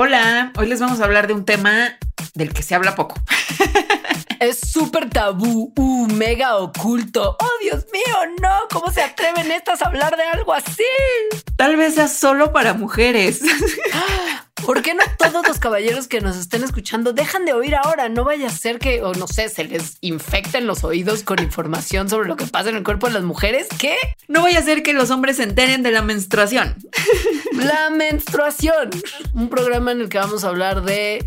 Hola, hoy les vamos a hablar de un tema del que se habla poco. Es súper tabú, uh, mega oculto. Oh, Dios mío, no. ¿Cómo se atreven estas a hablar de algo así? Tal vez sea solo para mujeres. ¿Por qué no todos los caballeros que nos estén escuchando dejan de oír ahora? No vaya a ser que, o no sé, se les infecten los oídos con información sobre lo que pasa en el cuerpo de las mujeres. ¿Qué? No vaya a ser que los hombres se enteren de la menstruación. La menstruación. Un programa en el que vamos a hablar de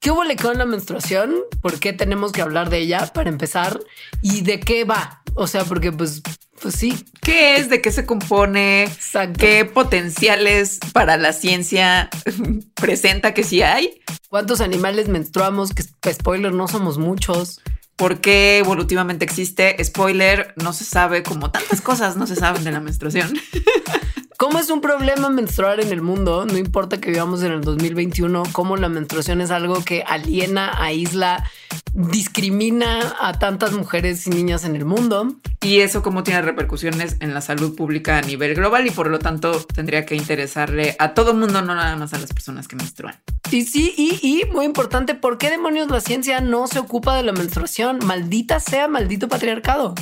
¿Qué hubo con la menstruación? ¿Por qué tenemos que hablar de ella para empezar? ¿Y de qué va? O sea, porque pues, pues sí. ¿Qué es? ¿De qué se compone? Exacto. ¿Qué potenciales para la ciencia presenta que sí hay? ¿Cuántos animales menstruamos? Que spoiler, no somos muchos. ¿Por qué evolutivamente existe? Spoiler, no se sabe, como tantas cosas no se saben de la menstruación. ¿Cómo es un problema menstruar en el mundo? No importa que vivamos en el 2021, cómo la menstruación es algo que aliena, aísla, discrimina a tantas mujeres y niñas en el mundo. Y eso cómo tiene repercusiones en la salud pública a nivel global y por lo tanto tendría que interesarle a todo mundo, no nada más a las personas que menstruan. Y sí, y, y muy importante, ¿por qué demonios la ciencia no se ocupa de la menstruación? Maldita sea, maldito patriarcado.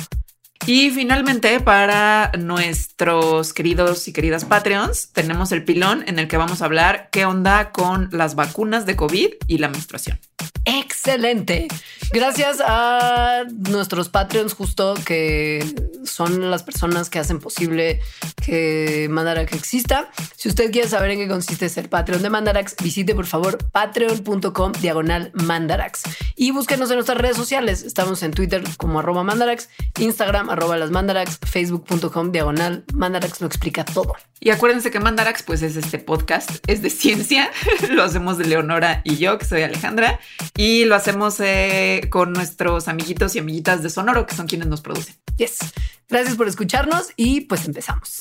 Y finalmente, para nuestros queridos y queridas Patreons, tenemos el pilón en el que vamos a hablar qué onda con las vacunas de COVID y la menstruación. Excelente. Gracias a nuestros Patreons justo que son las personas que hacen posible que Mandarax exista. Si usted quiere saber en qué consiste ser Patreon de Mandarax, visite por favor patreon.com diagonal Mandarax y búsquenos en nuestras redes sociales. Estamos en Twitter como arroba Mandarax, Instagram arroba las Mandarax, facebook.com diagonal Mandarax lo explica todo. Y acuérdense que Mandarax pues es este podcast, es de ciencia, lo hacemos de Leonora y yo, que soy Alejandra, y lo hacemos eh, con nuestros amiguitos y amiguitas de Sonoro, que son quienes nos producen. Yes. Gracias por escucharnos y pues empezamos.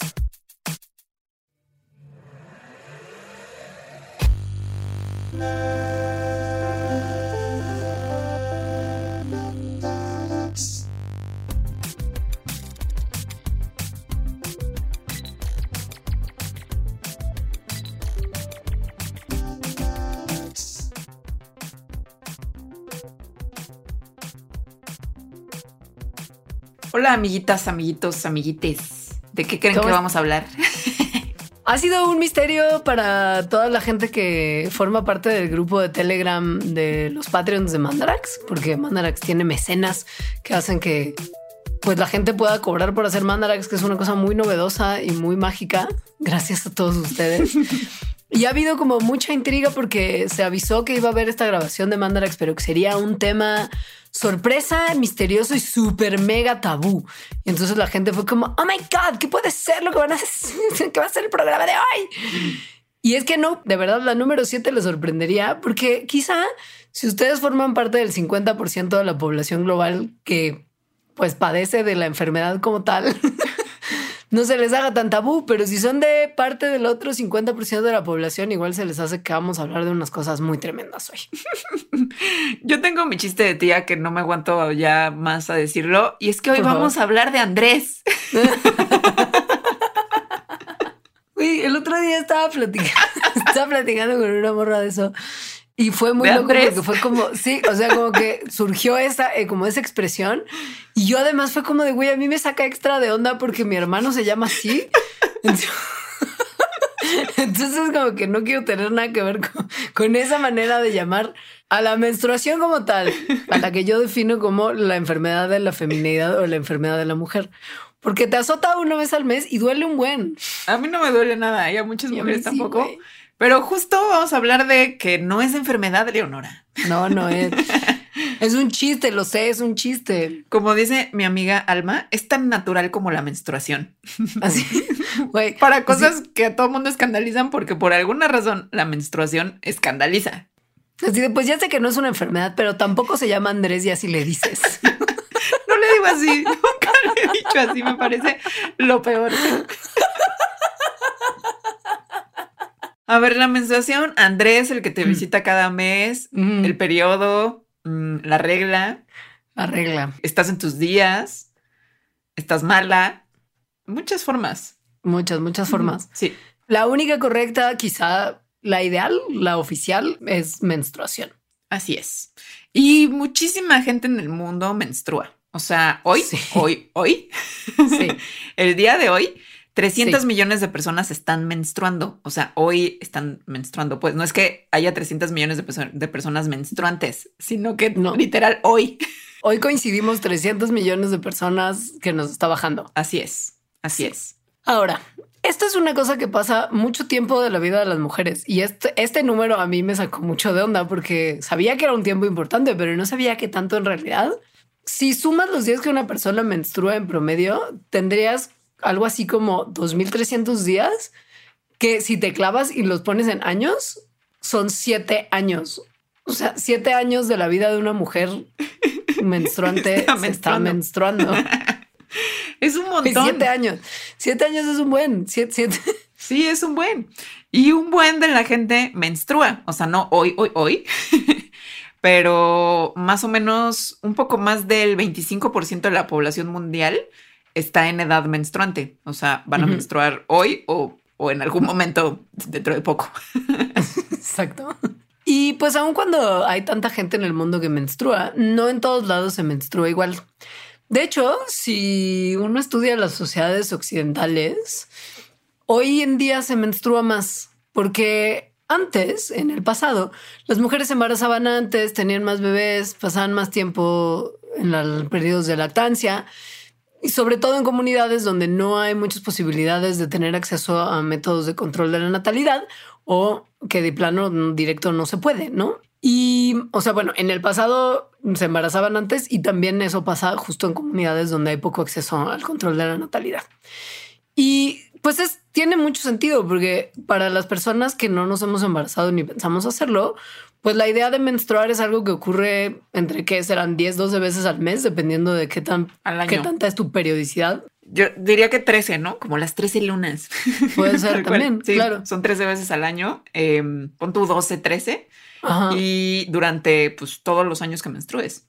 Hola, amiguitas, amiguitos, amiguites. ¿De qué creen que vamos a hablar? Ha sido un misterio para toda la gente que forma parte del grupo de Telegram de los Patreons de Mandarax, porque Mandarax tiene mecenas que hacen que pues la gente pueda cobrar por hacer Mandarax, que es una cosa muy novedosa y muy mágica. Gracias a todos ustedes. Y ha habido como mucha intriga porque se avisó que iba a haber esta grabación de Mandarax, pero que sería un tema sorpresa, misterioso y súper mega tabú. Y entonces la gente fue como, oh my God, ¿qué puede ser lo que van a hacer? ¿Qué va a ser el programa de hoy? Y es que no, de verdad, la número 7 les sorprendería porque quizá si ustedes forman parte del 50% de la población global que pues padece de la enfermedad como tal, no se les haga tan tabú, pero si son de parte del otro 50% de la población, igual se les hace que vamos a hablar de unas cosas muy tremendas hoy. Yo tengo mi chiste de tía que no me aguanto ya más a decirlo, y es que hoy Por vamos favor. a hablar de Andrés. Uy, el otro día estaba platicando, estaba platicando con una morra de eso. Y fue muy ¿De loco porque fue como, sí, o sea, como que surgió esa, eh, como esa expresión. Y yo además fue como de, güey, a mí me saca extra de onda porque mi hermano se llama así. Entonces, entonces como que no quiero tener nada que ver con, con esa manera de llamar a la menstruación como tal, a la que yo defino como la enfermedad de la feminidad o la enfermedad de la mujer. Porque te azota una vez al mes y duele un buen. A mí no me duele nada, y a muchas Y a mujeres sí, tampoco. güey. Pero justo vamos a hablar de que no es enfermedad Leonora. No, no es. Es un chiste, lo sé, es un chiste. Como dice mi amiga Alma, es tan natural como la menstruación. Así, güey. Para cosas que a todo mundo escandalizan porque por alguna razón la menstruación escandaliza. Así de, pues ya sé que no es una enfermedad, pero tampoco se llama Andrés y así le dices. No le digo así, nunca le he dicho así, me parece lo peor. A ver, la menstruación, Andrés, el que te visita cada mes, Mm. el periodo, mm, la regla, La regla. estás en tus días, estás mala, muchas formas. Muchas, muchas formas. Sí. La única correcta, quizá la ideal, la oficial, es menstruación. Así es. Y muchísima gente en el mundo menstrua. O sea, hoy, hoy, hoy, sí. el día de hoy, 300 millones de personas están menstruando. O sea, hoy están menstruando. Pues no es que haya 300 millones de, personas menstruantes, sino que no. literal hoy. Hoy coincidimos 300 millones de personas que nos está bajando. Así es, así es. Ahora, esto es una cosa que pasa mucho tiempo de la vida de las mujeres y este, este número a mí me sacó mucho de onda porque sabía que era un tiempo importante, pero no sabía que tanto en realidad. Si sumas los días que una persona menstrua en promedio, tendrías algo así como 2.300 días que si te clavas y los pones en años, son siete años. O sea, siete años de la vida de una mujer menstruante está menstruando. es un montón. Siete años. Siete años es un buen. Siete, Sí, es un buen. Y un buen de la gente menstrua. O sea, no hoy, hoy, hoy. pero más o menos un poco más del 25% de la población mundial está en edad menstruante. O sea, van a menstruar hoy o, o en algún momento dentro de poco. Exacto. Y pues aun cuando hay tanta gente en el mundo que menstrua, no en todos lados se menstrua igual. De hecho, si uno estudia las sociedades occidentales, hoy en día se menstrua más porque antes, en el pasado, las mujeres se embarazaban antes, tenían más bebés, pasaban más tiempo en los periodos de lactancia y sobre todo en comunidades donde no hay muchas posibilidades de tener acceso a métodos de control de la natalidad o que de plano directo no se puede, ¿no? Y, o sea, bueno, en el pasado se embarazaban antes y también eso pasa justo en comunidades donde hay poco acceso al control de la natalidad. Y pues es, tiene mucho sentido porque para las personas que no nos hemos embarazado ni pensamos hacerlo, pues la idea de menstruar es algo que ocurre entre que serán 10, 12 veces al mes, dependiendo de qué tan qué tanta es tu periodicidad. Yo diría que 13, ¿no? Como las 13 lunas. Puede ser también, sí, claro. Son 13 veces al año. Eh, pon tu 12, 13. Y durante pues todos los años que menstrues.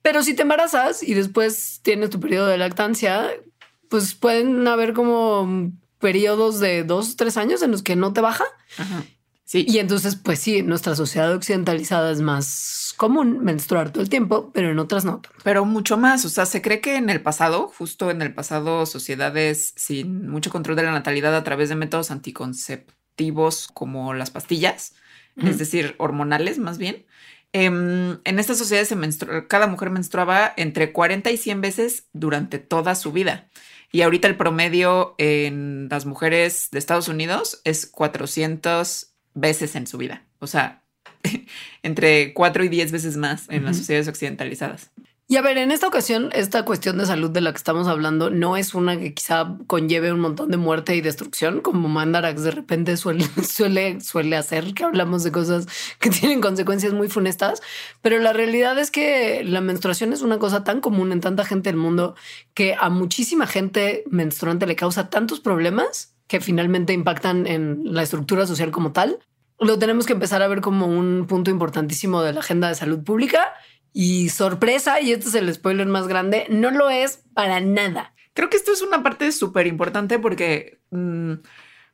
Pero si te embarazas y después tienes tu periodo de lactancia, pues pueden haber como periodos de dos, tres años en los que no te baja. Sí. Y entonces, pues sí, nuestra sociedad occidentalizada es más común menstruar todo el tiempo, pero en otras no. Pero mucho más. O sea, se cree que en el pasado, justo en el pasado, sociedades sin mucho control de la natalidad a través de métodos anticonceptivos como las pastillas, es decir, hormonales más bien. Em, en estas sociedades se cada mujer menstruaba entre 40 y 100 veces durante toda su vida. Y ahorita el promedio en las mujeres de Estados Unidos es 400 veces en su vida. O sea, entre 4 y 10 veces más en las sociedades occidentalizadas. Y a ver, en esta ocasión, esta cuestión de salud de la que estamos hablando no es una que quizá conlleve un montón de muerte y destrucción, como Mandarax de repente suele, suele, suele hacer, que hablamos de cosas que tienen consecuencias muy funestas. Pero la realidad es que la menstruación es una cosa tan común en tanta gente del mundo que a muchísima gente menstruante le causa tantos problemas que finalmente impactan en la estructura social como tal. Lo tenemos que empezar a ver como un punto importantísimo de la agenda de salud pública y sorpresa, y este es el spoiler más grande, no lo es para nada. Creo que esto es una parte súper importante porque mm,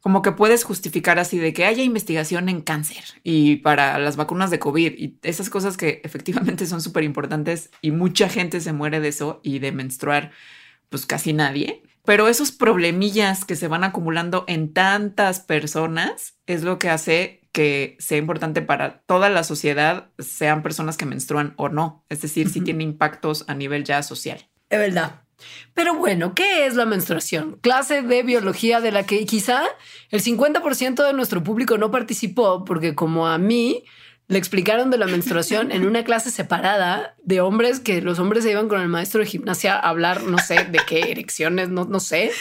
como que puedes justificar así de que haya investigación en cáncer y para las vacunas de COVID y esas cosas que efectivamente son súper importantes y mucha gente se muere de eso y de menstruar, pues casi nadie. Pero esos problemillas que se van acumulando en tantas personas es lo que hace que sea importante para toda la sociedad, sean personas que menstruan o no. Es decir, si tiene impactos a nivel ya social. Es verdad. Pero bueno, ¿qué es la menstruación? Clase de biología de la que quizá el 50% de nuestro público no participó porque como a mí le explicaron de la menstruación en una clase separada de hombres que los hombres se iban con el maestro de gimnasia a hablar, no sé, de qué erecciones, no, no sé.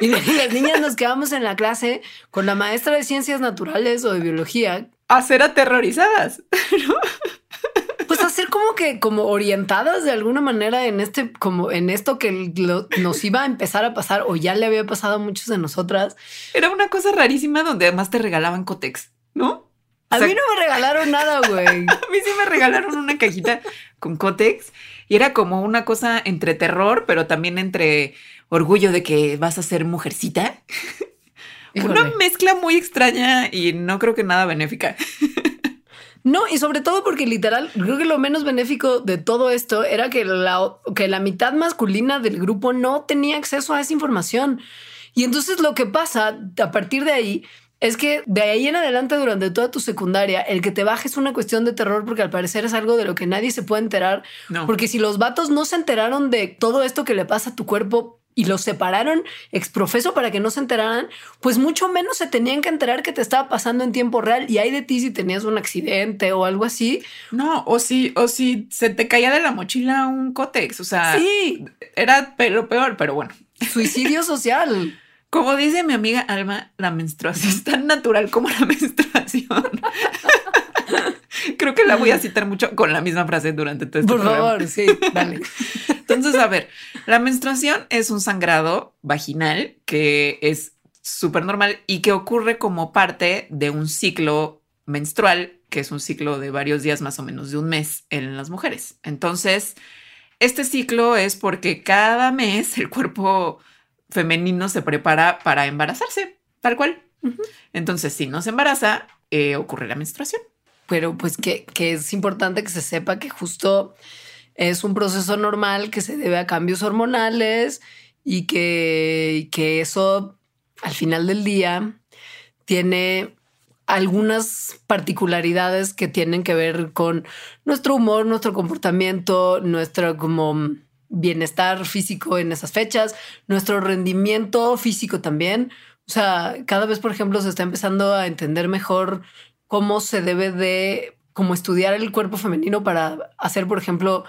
Y las niñas nos quedamos en la clase con la maestra de ciencias naturales o de biología. A ser aterrorizadas, Pues a ser como que, como orientadas de alguna manera en este, como en esto que nos iba a empezar a pasar o ya le había pasado a muchos de nosotras. Era una cosa rarísima donde además te regalaban Cotex, ¿no? A mí no me regalaron nada, güey. a mí sí me regalaron una cajita con Cotex y era como una cosa entre terror, pero también entre orgullo de que vas a ser mujercita. Una mezcla muy extraña y no creo que nada benéfica. No, y sobre todo porque literal, creo que lo menos benéfico de todo esto era que la, que la mitad masculina del grupo no tenía acceso a esa información. Y entonces lo que pasa a partir de ahí es que de ahí en adelante durante toda tu secundaria, el que te bajes es una cuestión de terror porque al parecer es algo de lo que nadie se puede enterar. Porque si los vatos no se enteraron de todo esto que le pasa a tu cuerpo y los separaron exprofeso para que no se enteraran, pues mucho menos se tenían que enterar que te estaba pasando en tiempo real y hay de ti si tenías un accidente o algo así. No, o si, o si se te caía de la mochila un cótex, o sea, sí. era lo peor, pero bueno. Suicidio social. Como dice mi amiga Alma, la menstruación es tan natural como la menstruación. Creo que la voy a citar mucho con la misma frase durante todo este Por favor, sí, dale. Entonces, a ver, la menstruación es un sangrado vaginal que es súper normal y que ocurre como parte de un ciclo menstrual, que es un ciclo de varios días, más o menos de un mes en las mujeres. Entonces, este ciclo es porque cada mes el cuerpo femenino se prepara para embarazarse, tal cual. Entonces, si no se embaraza, eh, ocurre la menstruación pero pues que, es importante que se sepa que justo es un proceso normal que se debe a cambios hormonales y que, que eso al final del día tiene algunas particularidades que tienen que ver con nuestro humor, nuestro comportamiento, nuestro como bienestar físico en esas fechas, nuestro rendimiento físico también. O sea, cada vez, por ejemplo, se está empezando a entender mejor cómo se debe de como estudiar el cuerpo femenino para hacer, por ejemplo,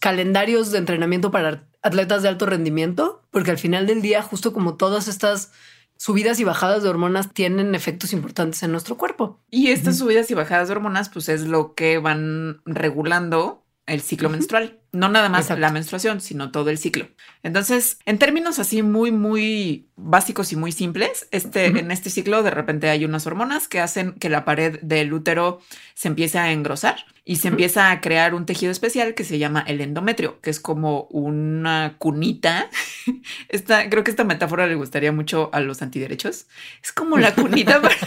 calendarios de entrenamiento para atletas de alto rendimiento, porque al final del día, justo como todas estas subidas y bajadas de hormonas tienen efectos importantes en nuestro cuerpo. Y estas subidas y bajadas de hormonas, pues es lo que van regulando el ciclo menstrual. No nada más la menstruación, sino todo el ciclo. Entonces, en términos así muy, muy básicos y muy simples, este, en este ciclo de repente hay unas hormonas que hacen que la pared del útero se empiece a engrosar y se empieza a crear un tejido especial que se llama el endometrio, que es como una cunita. Esta, creo que esta metáfora le gustaría mucho a los antiderechos. Es como la cunita para...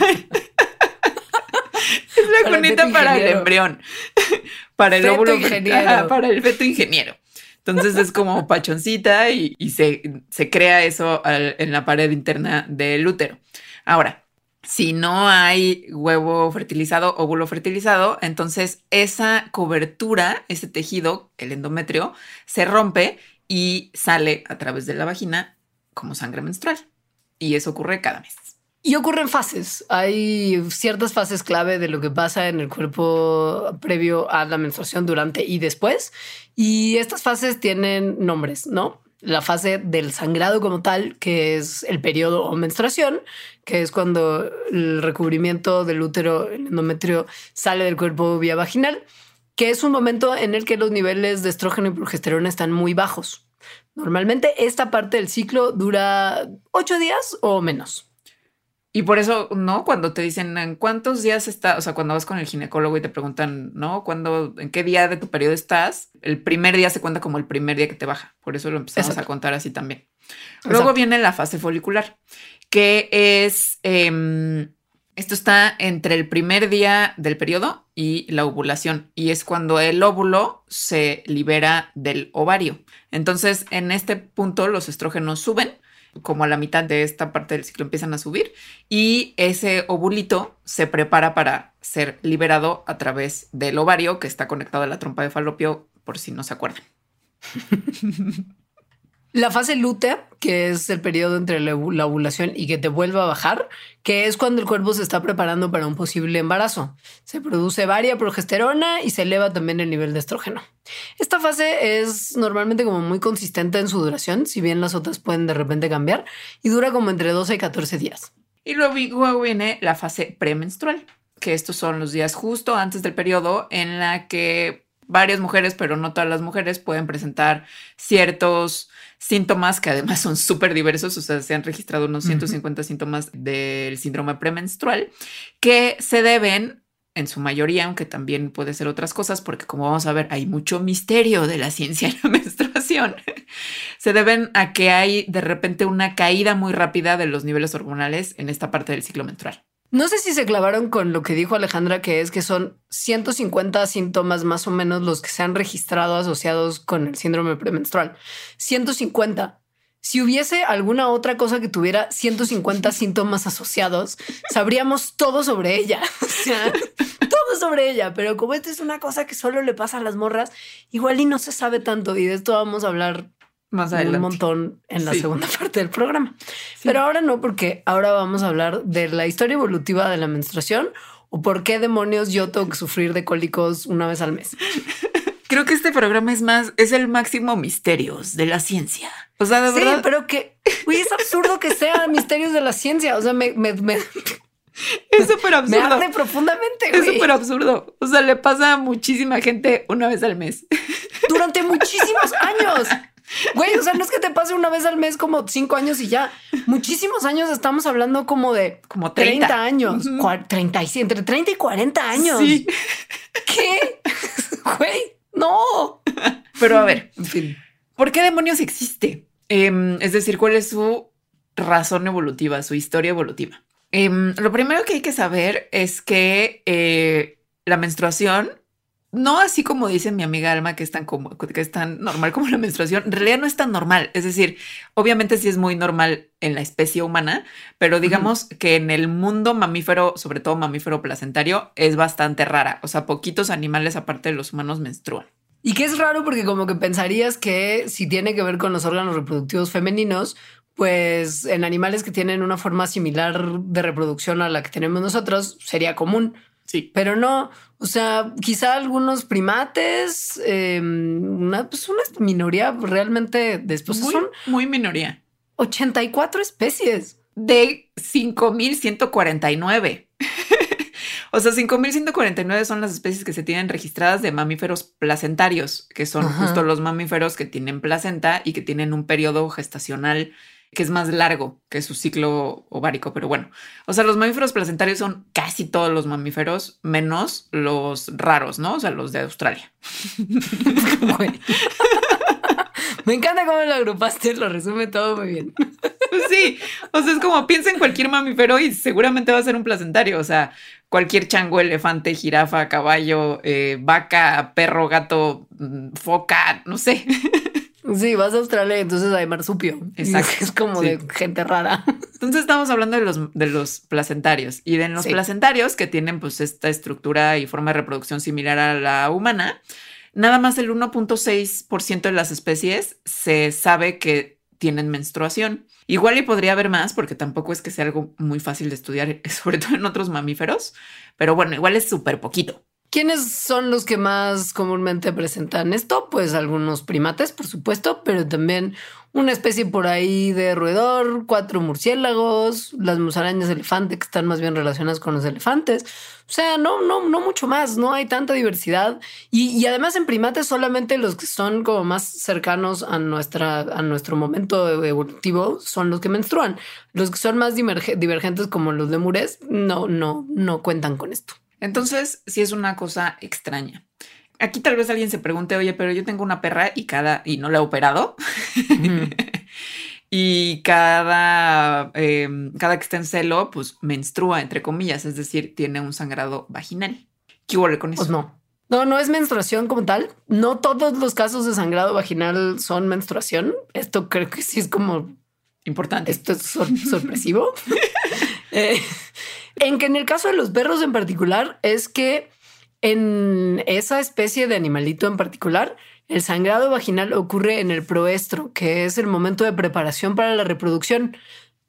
es la cunita para el embrión para el óvulo ingeniero. para el feto ingeniero. Entonces es como pachoncita y, se, se, crea eso en la pared interna del útero. Ahora, si no hay huevo fertilizado, óvulo fertilizado, entonces esa cobertura, ese tejido, el endometrio, se rompe y sale a través de la vagina como sangre menstrual. Y eso ocurre cada mes. Y ocurren fases. Hay ciertas fases clave de lo que pasa en el cuerpo previo a la menstruación, durante y después. Y estas fases tienen nombres, ¿no? La fase del sangrado como tal, que es el periodo o menstruación, que es cuando el recubrimiento del útero, el endometrio, sale del cuerpo vía vaginal, que es un momento en el que los niveles de estrógeno y progesterona están muy bajos. Normalmente esta parte del ciclo dura ocho días o menos. Y por eso, ¿no? Cuando te dicen en cuántos días está, o sea, cuando vas con el ginecólogo y te preguntan, ¿no? ¿Cuándo, en qué día de tu periodo estás? El primer día se cuenta como el primer día que te baja. Por eso lo empezamos a contar así también. Luego viene la fase folicular, que es, em, esto está entre el primer día del periodo y la ovulación. Y es cuando el óvulo se libera del ovario. Entonces, en este punto los estrógenos suben como a la mitad de esta parte del ciclo empiezan a subir y ese ovulito se prepara para ser liberado a través del ovario que está conectado a la trompa de falopio, por si no se acuerdan. La fase lútea, que es el periodo entre la ovulación y que te vuelve a bajar, que es cuando el cuerpo se está preparando para un posible embarazo. Se produce varia progesterona y se eleva también el nivel de estrógeno. Esta fase es normalmente como muy consistente en su duración, si bien las otras pueden de repente cambiar, y dura como entre 12 y 14 días. Y luego viene la fase premenstrual, que estos son los días justo antes del periodo en la que varias mujeres, pero no todas las mujeres, pueden presentar ciertos síntomas que además son súper diversos, o sea, se han registrado unos 150 síntomas del síndrome premenstrual que se deben en su mayoría, aunque también puede ser otras cosas, porque como vamos a ver, hay mucho misterio de la ciencia en la menstruación menstruación se deben a que hay de repente una caída muy rápida de los niveles hormonales en esta parte del ciclo menstrual. No sé si se clavaron con lo que dijo Alejandra, que es que son 150 síntomas más o menos los que se han registrado asociados con el síndrome premenstrual. 150. Si hubiese alguna otra cosa que tuviera 150 síntomas asociados, sabríamos todo sobre ella. Todo sobre ella. Pero como esta es una cosa que solo le pasa a las morras, igual y no se sabe tanto. Y de esto vamos a hablar más adelante. un montón en la segunda parte del programa. Pero ahora no, porque ahora vamos a hablar de la historia evolutiva de la menstruación o por qué demonios yo tengo que sufrir de cólicos una vez al mes. Creo que este programa es más, es el máximo misterios de la ciencia. O sea, de sí, verdad. pero que es absurdo que sea misterios de la ciencia. O sea, me, me, me, es súper absurdo. Me arde profundamente. Es súper absurdo. O sea, le pasa a muchísima gente una vez al mes. Durante muchísimos años. Güey, o sea, no es que te pase una vez al mes como cinco años y ya. Muchísimos años estamos hablando como de como 30, 30 años, uh -huh. 30 y entre 30 y 40 años. Sí. ¿Qué? Güey, no. Pero a ver, en fin, ¿por qué demonios existe? Eh, es decir, ¿cuál es su razón evolutiva, su historia evolutiva? Eh, lo primero que hay que saber es que eh, la menstruación no así como dice mi amiga Alma, que es tan como que es tan normal como la menstruación, en realidad no es tan normal. Es decir, obviamente sí es muy normal en la especie humana, pero digamos uh -huh. que en el mundo mamífero, sobre todo mamífero placentario, es bastante rara. O sea, poquitos animales aparte de los humanos menstruan. Y que es raro porque como que pensarías que si tiene que ver con los órganos reproductivos femeninos, pues en animales que tienen una forma similar de reproducción a la que tenemos nosotros, sería común. Sí. Pero no, o sea, quizá algunos primates, eh, una, pues una minoría realmente después muy, son muy minoría. 84 especies de 5149. o sea, 5149 son las especies que se tienen registradas de mamíferos placentarios, que son Ajá. justo los mamíferos que tienen placenta y que tienen un periodo gestacional que es más largo que su ciclo ovárico, pero bueno, o sea, los mamíferos placentarios son casi todos los mamíferos, menos los raros, ¿no? O sea, los de Australia. Me encanta cómo lo agrupaste, lo resume todo muy bien. Sí, o sea, es como piensa en cualquier mamífero y seguramente va a ser un placentario, o sea, cualquier chango, elefante, jirafa, caballo, eh, vaca, perro, gato, foca, no sé. Sí, vas a Australia y entonces hay marsupio. Exacto. Es como sí. de gente rara. Entonces estamos hablando de los, de los placentarios y de los sí. placentarios que tienen pues esta estructura y forma de reproducción similar a la humana. Nada más el 1.6% de las especies se sabe que tienen menstruación. Igual y podría haber más porque tampoco es que sea algo muy fácil de estudiar, sobre todo en otros mamíferos, pero bueno, igual es súper poquito. ¿Quiénes son los que más comúnmente presentan esto? Pues algunos primates, por supuesto, pero también una especie por ahí de roedor, cuatro murciélagos, las musarañas elefante que están más bien relacionadas con los elefantes. O sea, no, no, no mucho más, no hay tanta diversidad. Y, y además en primates solamente los que son como más cercanos a, nuestra, a nuestro momento evolutivo son los que menstruan. Los que son más divergentes como los lemures no, no, no cuentan con esto. Entonces, sí es una cosa extraña. Aquí tal vez alguien se pregunte, oye, pero yo tengo una perra y cada y no la he operado. Mm. y cada, eh, cada que está en celo, pues menstrua, entre comillas, es decir, tiene un sangrado vaginal. ¿Qué huele con eso? Pues no. No, no es menstruación como tal. No todos los casos de sangrado vaginal son menstruación. Esto creo que sí es como importante. Esto es sor sorpresivo. eh, en que en el caso de los perros en particular es que en esa especie de animalito en particular, el sangrado vaginal ocurre en el proestro, que es el momento de preparación para la reproducción.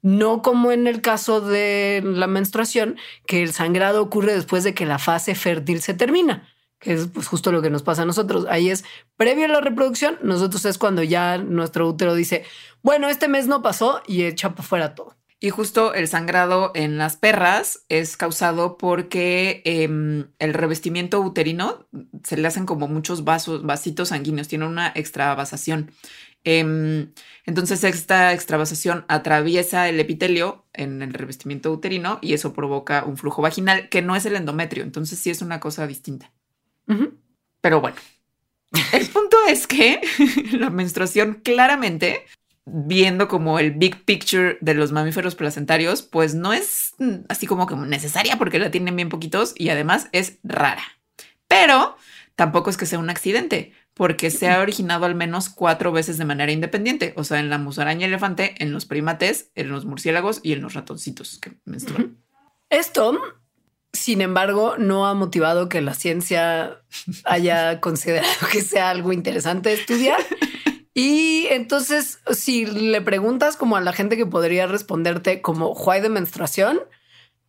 No como en el caso de la menstruación, que el sangrado ocurre después de que la fase fértil se termina, que es pues, justo lo que nos pasa a nosotros. Ahí es previo a la reproducción, nosotros es cuando ya nuestro útero dice, bueno, este mes no pasó y echa para fuera todo. Y justo el sangrado en las perras es causado porque eh, el revestimiento uterino se le hacen como muchos vasos, vasitos sanguíneos, tiene una extravasación. Eh, entonces esta extravasación atraviesa el epitelio en el revestimiento uterino y eso provoca un flujo vaginal que no es el endometrio. Entonces sí es una cosa distinta. Uh -huh. Pero bueno, El punto es que la menstruación claramente, viendo como el big picture de los mamíferos placentarios, pues no es así como que necesaria porque la tienen bien poquitos y además es rara. Pero tampoco es que sea un accidente, porque se ha originado al menos cuatro veces de manera independiente, o sea, en la musaraña elefante, en los primates, en los murciélagos y en los ratoncitos que menstruan. Esto, sin embargo, no ha motivado que la ciencia haya considerado que sea algo interesante estudiar. Y entonces, si le preguntas como a la gente que podría responderte como why de menstruación,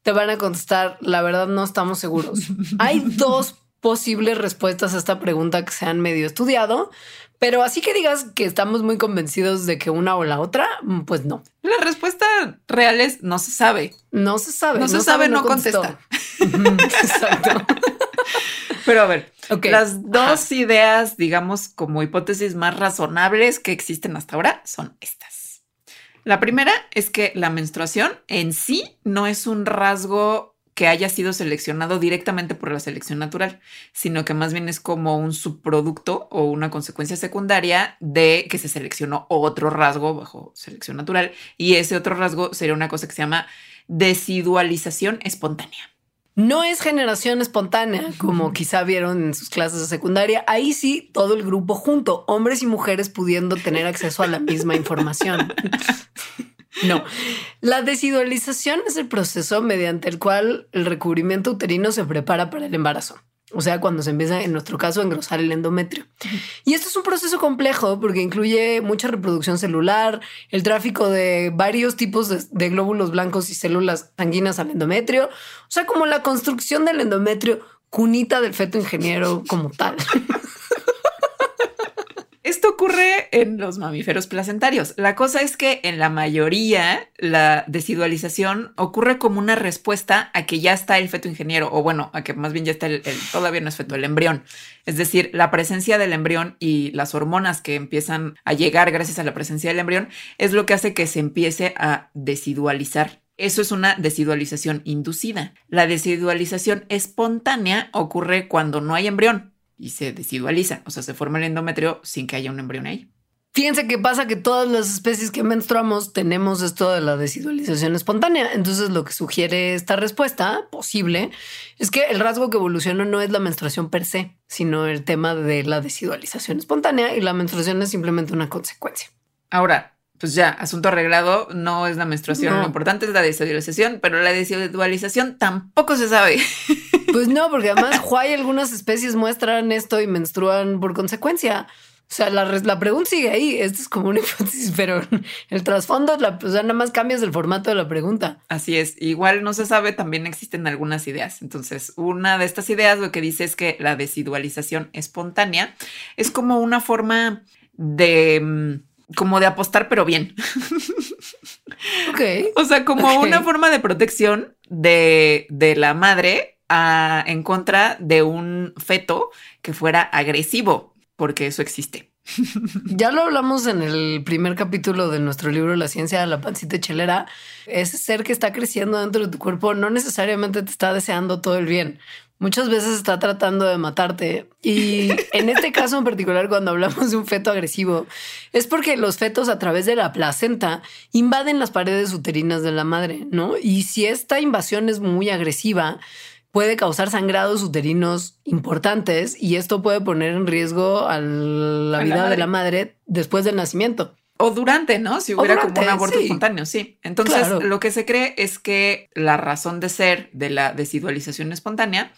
te van a contestar, la verdad no estamos seguros. Hay dos posibles respuestas a esta pregunta que se han medio estudiado, pero así que digas que estamos muy convencidos de que una o la otra, mm, pues no. La respuesta real es no se sabe. No se sabe. No, se sabe, no, contesta. Exacto. Pero a ver, las dos ideas, digamos, como hipótesis más razonables que existen hasta ahora son estas. La primera es que la menstruación en sí no es un rasgo que haya sido seleccionado directamente por la selección natural, sino que más bien es como un subproducto o una consecuencia secundaria de que se seleccionó otro rasgo bajo selección natural y ese otro rasgo sería una cosa que se llama desidualización espontánea. No es generación espontánea, como quizá vieron en sus clases de secundaria. Ahí sí, todo el grupo junto, hombres y mujeres pudiendo tener acceso a la misma información. No, la desidualización es el proceso mediante el cual el recubrimiento uterino se prepara para el embarazo. O sea, cuando se empieza, en nuestro caso, a engrosar el endometrio. Y esto es un proceso complejo porque incluye mucha reproducción celular, el tráfico de varios tipos de, de, glóbulos blancos y células sanguíneas al endometrio. O sea, como la construcción del endometrio, cunita del feto ingeniero como tal. Esto ocurre en los mamíferos placentarios. La cosa es que en la mayoría la desidualización ocurre como una respuesta a que ya está el feto ingeniero, o bueno, a que más bien ya está el, todavía no es feto, el embrión. Es decir, la presencia del embrión y las hormonas que empiezan a llegar gracias a la presencia del embrión es lo que hace que se empiece a desidualizar. Eso es una desidualización inducida. La desidualización espontánea ocurre cuando no hay embrión y se desidualiza, o sea, se forma el endometrio sin que haya un embrión ahí. Fíjense que pasa que todas las especies que menstruamos tenemos esto de la desidualización espontánea. Entonces, lo que sugiere esta respuesta posible es que el rasgo que evoluciona no es la menstruación per se, sino el tema de la desidualización espontánea y la menstruación es simplemente una consecuencia. Ahora, pues ya, asunto arreglado, no es la menstruación, lo importante es la desidualización, pero la desidualización tampoco se sabe. Pues no, porque además hay algunas especies muestran esto y menstruan por consecuencia. O sea, la, la pregunta sigue ahí. Esto es como una hipótesis, pero el trasfondo, la, o sea, nada más cambias el formato de la pregunta. Así es. Igual no se sabe, también existen algunas ideas. Entonces, una de estas ideas lo que dice es que la desidualización espontánea es como una forma de mm, como de apostar, pero bien. Ok. O sea, como una forma de protección de, de la madre en contra de un feto que fuera agresivo, porque eso existe. Ya lo hablamos en el primer capítulo de nuestro libro La ciencia de la pancita chelera. Ese ser que está creciendo dentro de tu cuerpo no necesariamente te está deseando todo el bien. Muchas veces está tratando de matarte. Y en este caso en particular, cuando hablamos de un feto agresivo, es porque los fetos a través de la placenta invaden las paredes uterinas de la madre, ¿no? Y si esta invasión es muy agresiva, puede causar sangrados uterinos importantes y esto puede poner en riesgo a la vida de la madre después del nacimiento. O durante, ¿no? Si hubiera como un aborto espontáneo, sí. Entonces, lo que se cree es que la razón de ser de la desidualización espontánea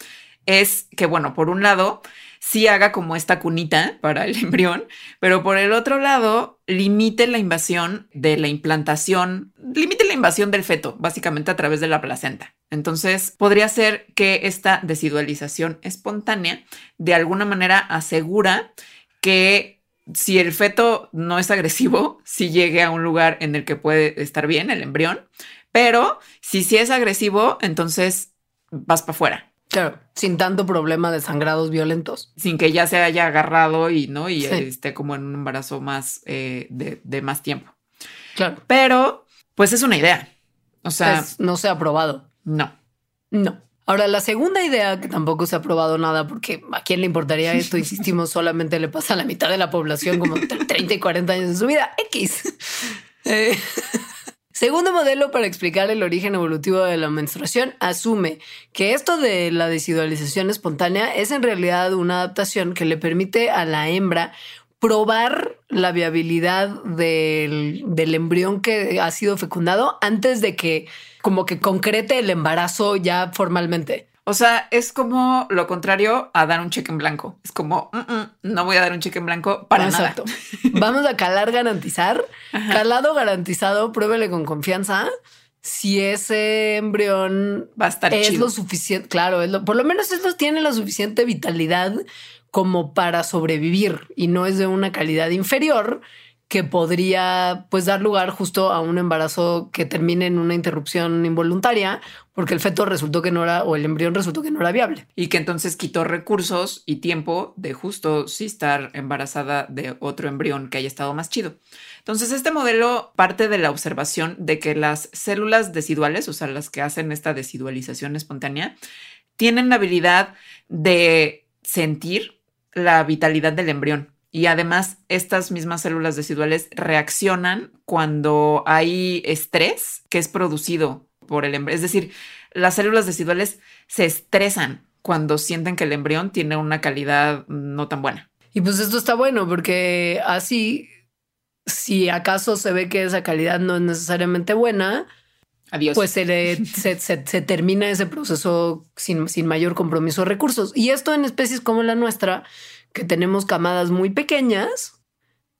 es que, bueno, por un lado, sí haga como esta cunita para el embrión, pero por el otro lado, limite la invasión de la implantación, limite la invasión del feto, básicamente a través de la placenta. Entonces, podría ser que esta desidualización espontánea de alguna manera asegura que si el feto no es agresivo, si llegue a un lugar en el que puede estar bien el embrión, pero si sí es agresivo, entonces vas para afuera. Claro, sin tanto problema de sangrados violentos. Sin que ya se haya agarrado y no, y esté como en un embarazo más eh, de, más tiempo. Claro. Pero, pues es una idea. O sea, no se ha probado. No. No. Ahora, la segunda idea, que tampoco se ha probado nada, porque a quién le importaría esto, insistimos, solamente le pasa a la mitad de la población como 30 y 40 años de su vida, X. Eh, segundo modelo para explicar el origen evolutivo de la menstruación asume que esto de la desidualización espontánea es en realidad una adaptación que le permite a la hembra probar la viabilidad del, del embrión que ha sido fecundado antes de que como que concrete el embarazo ya formalmente. O sea, es como lo contrario a dar un cheque en blanco. Es como, "Mm, mm, no voy a dar un cheque en blanco para Exacto. nada. Vamos a calar garantizar. Calado garantizado, pruébele con confianza si ese embrión Va a estar es chido. lo suficiente. Claro, es lo- por lo menos esto tiene la suficiente vitalidad como para sobrevivir y no es de una calidad inferior que podría pues dar lugar justo a un embarazo que termine en una interrupción involuntaria porque el feto resultó que no era o el embrión resultó que no era viable. Y que entonces quitó recursos y tiempo de justo sí estar embarazada de otro embrión que haya estado más chido. Entonces, este modelo parte de la observación de que las células deciduales, o sea, las que hacen esta decidualización espontánea, tienen la habilidad de sentir la vitalidad del embrión. Y además, estas mismas células deciduales reaccionan cuando hay estrés que es producido por el embrión. Es decir, las células deciduales se estresan cuando sienten que el embrión tiene una calidad no tan buena. Y pues esto está bueno porque así, si acaso se ve que esa calidad no es necesariamente buena, Adiós. pues se, le- se, se- se termina ese proceso sin, sin mayor compromiso de recursos. Y esto en especies como la nuestra, que tenemos camadas muy pequeñas,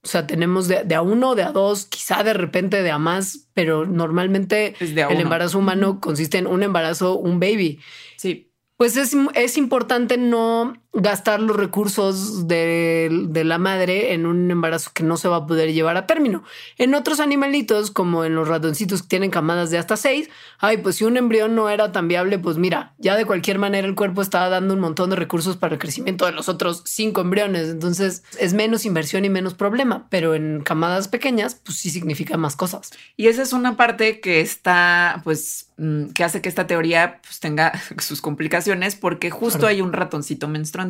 o sea, tenemos de, de a uno, de a dos, quizá de repente de a más, pero normalmente el embarazo humano consiste en un embarazo, un baby. sí, Pues es, es importante no gastar los recursos de, de la madre en un embarazo que no se va a poder llevar a término. En otros animalitos, como en los ratoncitos que tienen camadas de hasta seis, ay, pues si un embrión no era tan viable, pues mira, ya de cualquier manera el cuerpo está dando un montón de recursos para el crecimiento de los otros cinco embriones. Entonces es menos inversión y menos problema, pero en camadas pequeñas, pues sí significa más cosas. Y esa es una parte que está, pues, mm, que hace que esta teoría pues, tenga sus complicaciones porque justo Claro. hay un ratoncito menstruante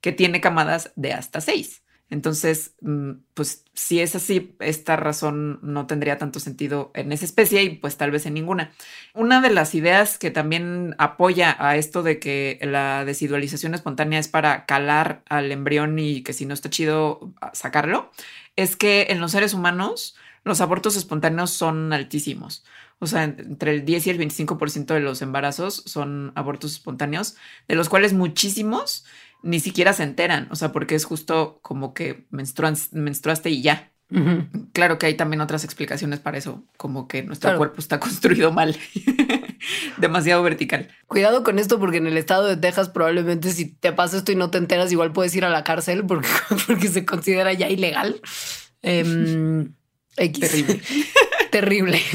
que tiene camadas de hasta seis. Entonces, mm, pues si es así, esta razón no tendría tanto sentido en esa especie y pues tal vez en ninguna. Una de las ideas que también apoya a esto de que la desidualización espontánea es para calar al embrión y que si no está chido sacarlo, es que en los seres humanos los abortos espontáneos son altísimos. O sea, entre el 10 y el 25% de los embarazos son abortos espontáneos, de los cuales muchísimos ni siquiera se enteran. O sea, porque es justo como que menstruaste y ya. Claro que hay también otras explicaciones para eso, como que nuestro Claro. cuerpo está construido mal, demasiado vertical. Cuidado con esto porque en el estado de Texas probablemente si te pasa esto y no te enteras igual puedes ir a la cárcel porque, porque se considera ya ilegal. Em, X. Terrible. Terrible.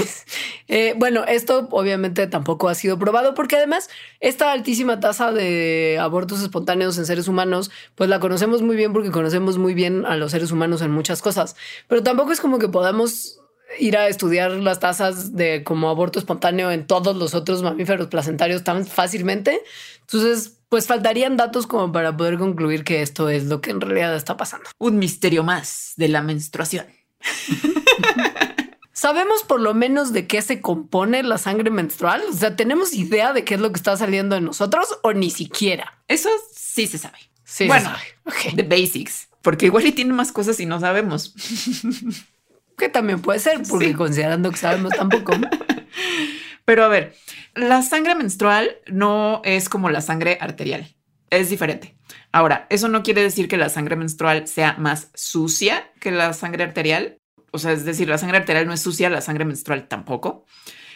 Eh, bueno, esto obviamente tampoco ha sido probado porque además esta altísima tasa de abortos espontáneos en seres humanos, pues la conocemos muy bien porque conocemos muy bien a los seres humanos en muchas cosas, pero tampoco es como que podamos ir a estudiar las tasas de como aborto espontáneo en todos los otros mamíferos placentarios tan fácilmente. Entonces, pues faltarían datos como para poder concluir que esto es lo que en realidad está pasando. Un misterio más de la menstruación. ¿Sabemos por lo menos de qué se compone la sangre menstrual? O sea, ¿tenemos idea de qué es lo que está saliendo de nosotros o ni siquiera? Eso sí se sabe. Sí, Bueno. se sabe. Ok. The basics. Porque igual y tiene más cosas y no sabemos. Que también puede ser, porque Sí. considerando que sabemos tampoco. Pero a ver, la sangre menstrual no es como la sangre arterial. Es diferente. Ahora, eso no quiere decir que la sangre menstrual sea más sucia que la sangre arterial. O sea, es decir, la sangre arterial no es sucia, la sangre menstrual tampoco.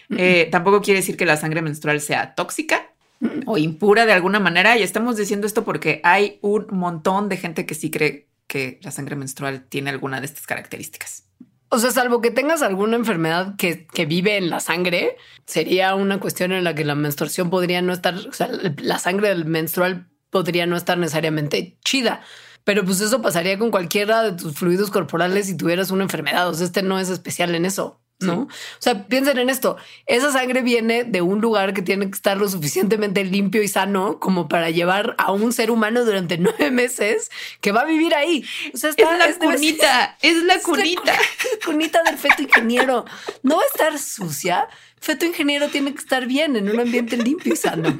Eh, tampoco quiere decir que la sangre menstrual sea tóxica o impura de alguna manera. Y estamos diciendo esto porque hay un montón de gente que sí cree que la sangre menstrual tiene alguna de estas características. O sea, salvo que tengas alguna enfermedad que, que vive en la sangre, sería una cuestión en la que la menstruación podría no estar, o sea, la sangre menstrual podría no estar necesariamente chida. Pero pues eso pasaría con cualquiera de tus fluidos corporales si tuvieras una enfermedad. O sea, este no es especial en eso. ¿no? O sea, piensen en esto. Esa sangre viene de un lugar que tiene que estar lo suficientemente limpio y sano como para llevar a un ser humano durante nueve meses que va a vivir ahí. O sea, está, es la cunita, es la cunita. la cunita del feto ingeniero. No va a estar sucia. Feto ingeniero tiene que estar bien en un ambiente limpio y sano.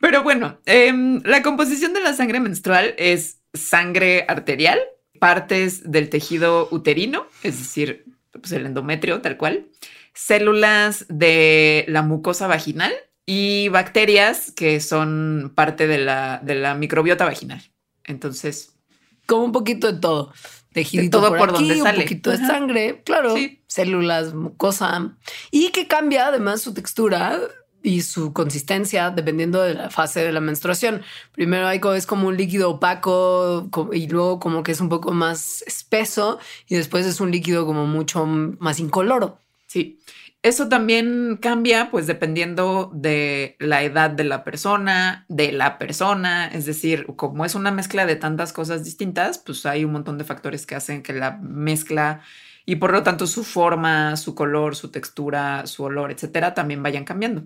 Pero bueno, em, la composición de la sangre menstrual es sangre arterial, partes del tejido uterino, es decir, pues el endometrio tal cual, células de la mucosa vaginal y bacterias que son parte de la, de la microbiota vaginal. Entonces... Como un poquito de todo. Tejido todo por, donde sale. Un poquito de sangre, claro. Células, mucosa. Y que cambia además su textura y su consistencia dependiendo de la fase de la menstruación. Primero hay es como un líquido opaco y luego como que es un poco más espeso y después es un líquido como mucho más incoloro. Sí. Eso también cambia pues dependiendo de la edad de la persona, de la persona, es decir, como es una mezcla de tantas cosas distintas, pues hay un montón de factores que hacen que la mezcla y por lo tanto su forma, su color, su textura, su olor, etcétera, también vayan cambiando.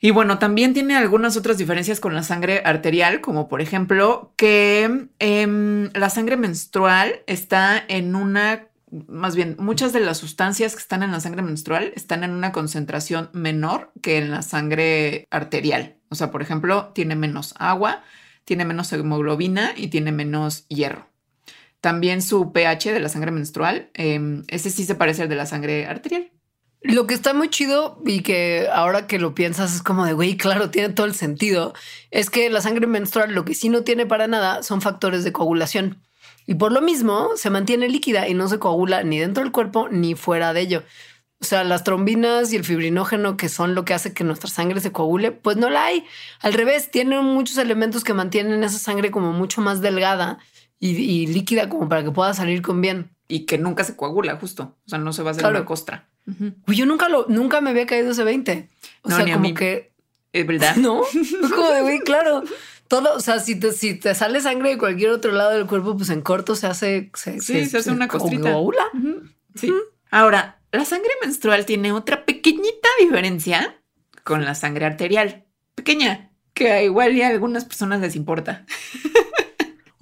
Y bueno, también tiene algunas otras diferencias con la sangre arterial, como por ejemplo que em, la sangre menstrual está en una, más bien, muchas de las sustancias que están en la sangre menstrual están en una concentración menor que en la sangre arterial. O sea, por ejemplo, tiene menos agua, tiene menos hemoglobina y tiene menos hierro. También su pH de la sangre menstrual, em, ese sí se parece al de la sangre arterial. Lo que está muy chido y que ahora que lo piensas es como de, güey, claro, tiene todo el sentido, es que la sangre menstrual lo que sí no tiene para nada son factores de coagulación. Y por lo mismo se mantiene líquida y no se coagula ni dentro del cuerpo ni fuera de ello. O sea, las trombinas y el fibrinógeno, que son lo que hace que nuestra sangre se coagule, pues no la hay. Al revés, tienen muchos elementos que mantienen esa sangre como mucho más delgada y, líquida como para que pueda salir con bien. Y que nunca se coagula, justo. O sea, no se va a hacer una costra. Yo nunca lo, nunca me había caído ese 20. O sea, como que. Es verdad. No, como de güey, claro. Todo, o sea, si te, si te sale sangre de cualquier otro lado del cuerpo, pues en corto se hace. Se, sí, se, hace una costrita. Sí. Ahora, la sangre menstrual tiene otra pequeñita diferencia con la sangre arterial. Pequeña, que igual y a algunas personas les importa.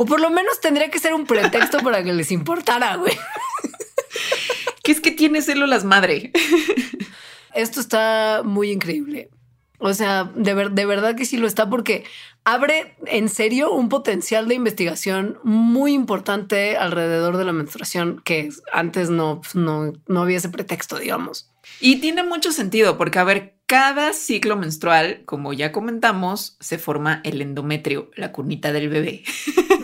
O por lo menos tendría que ser un pretexto para que les importara, güey. que es que tiene células madre. Esto está muy increíble. O sea, de, de verdad que sí lo está porque abre en serio un potencial de investigación muy importante alrededor de la menstruación que antes no, no, no había ese pretexto, digamos. Y tiene mucho sentido porque, a ver, cada ciclo menstrual, como ya comentamos, se forma el endometrio, la cunita del bebé.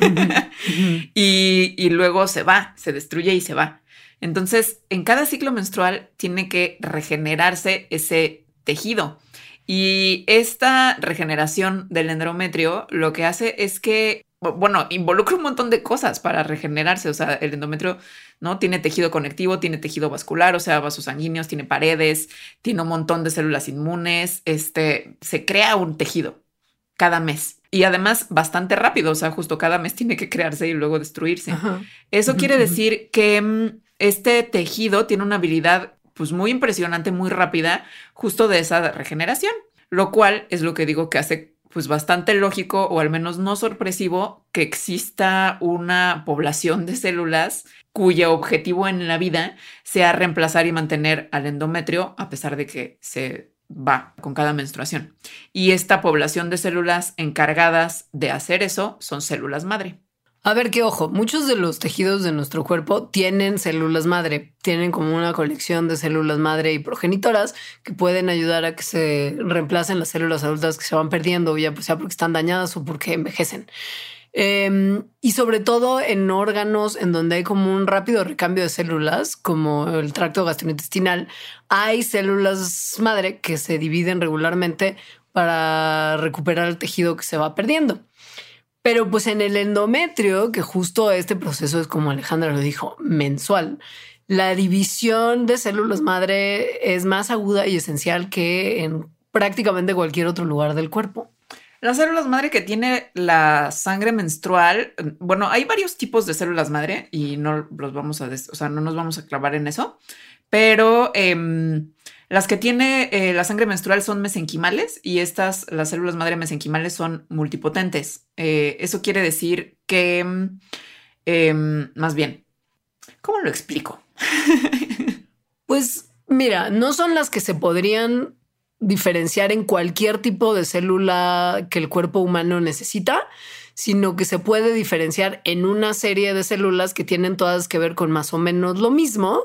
y, luego se va, se destruye y se va. Entonces, en cada ciclo menstrual tiene que regenerarse ese tejido. Y esta regeneración del endometrio lo que hace es que bueno, involucra un montón de cosas para regenerarse. O sea, el endometrio no tiene tejido conectivo, tiene tejido vascular, o sea, vasos sanguíneos, tiene paredes, tiene un montón de células inmunes. Este se crea un tejido cada mes y además bastante rápido. O sea, justo cada mes tiene que crearse y luego destruirse. Eso quiere decir que mm, este tejido tiene una habilidad pues muy impresionante, muy rápida, justo de esa regeneración, lo cual es lo que digo que hace pues bastante lógico o al menos no sorpresivo que exista una población de células cuyo objetivo en la vida sea reemplazar y mantener al endometrio a pesar de que se va con cada menstruación. Y esta población de células encargadas de hacer eso son células madre. A ver, qué ojo, muchos de los tejidos de nuestro cuerpo tienen células madre, tienen como una colección de células madre y progenitoras que pueden ayudar a que se reemplacen las células adultas que se van perdiendo, ya sea porque están dañadas o porque envejecen. Em, y sobre todo en órganos en donde hay como un rápido recambio de células, como el tracto gastrointestinal, hay células madre que se dividen regularmente para recuperar el tejido que se va perdiendo. Pero pues en el endometrio, que justo este proceso es como Alejandra lo dijo, mensual, la división de células madre es más aguda y esencial que en prácticamente cualquier otro lugar del cuerpo. Las células madre que tiene la sangre menstrual, bueno, hay varios tipos de células madre y no los vamos a, o sea, no nos vamos a clavar en eso, pero em, las que tiene eh, la sangre menstrual son mesenquimales y estas, las células madre mesenquimales son multipotentes. Eh, eso quiere decir que, em, más bien, ¿cómo lo explico? pues mira, no son las que se podrían diferenciar en cualquier tipo de célula que el cuerpo humano necesita, sino que se puede diferenciar en una serie de células que tienen todas que ver con más o menos lo mismo,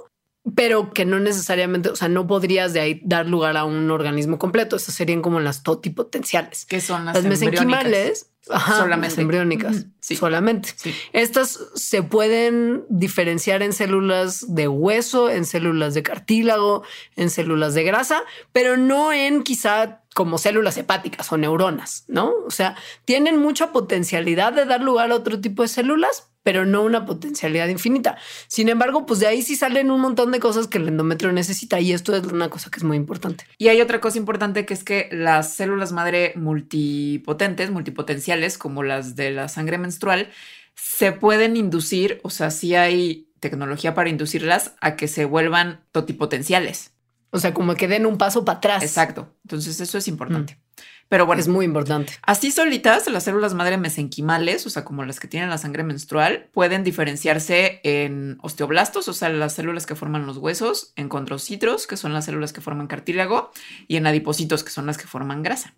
pero que no necesariamente, o sea, no podrías de ahí dar lugar a un organismo completo. Esas serían como las totipotenciales. Que son las, las mesenquimales. solamente embriónicas. Solamente. Estas se pueden diferenciar en células de hueso, en células de cartílago, en células de grasa, pero no en quizá como células hepáticas o neuronas, ¿no? O sea, tienen mucha potencialidad de dar lugar a otro tipo de células, pero no una potencialidad infinita. Sin embargo, pues de ahí sí salen un montón de cosas que el endometrio necesita y esto es una cosa que es muy importante. Y hay otra cosa importante que es que las células madre multipotentes, multipotenciales, como las de la sangre menstrual, se pueden inducir, o sea, sí hay tecnología para inducirlas a que se vuelvan totipotenciales. O sea, como que den un paso para atrás. Exacto. Entonces eso es importante. Mm. Pero bueno. Es muy importante. Así solitas, las células madre mesenquimales, o sea, como las que tienen la sangre menstrual, pueden diferenciarse en osteoblastos, o sea, las células que forman los huesos, en condrocitos, que son las células que forman cartílago, y en adipocitos, que son las que forman grasa.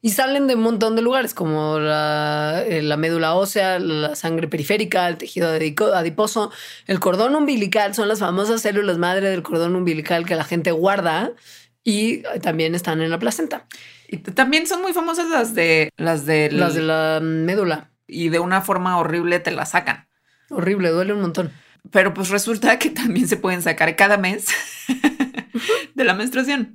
Y salen de un montón de lugares, como la, eh, la, médula ósea, la sangre periférica, el tejido adiposo, el cordón umbilical, son las famosas células madre del cordón umbilical que la gente guarda y también están en la placenta. Y también son muy famosas las de las de las de la médula. Y de una forma horrible te la sacan. Horrible, duele un montón. Pero pues resulta que también se pueden sacar cada mes de la menstruación.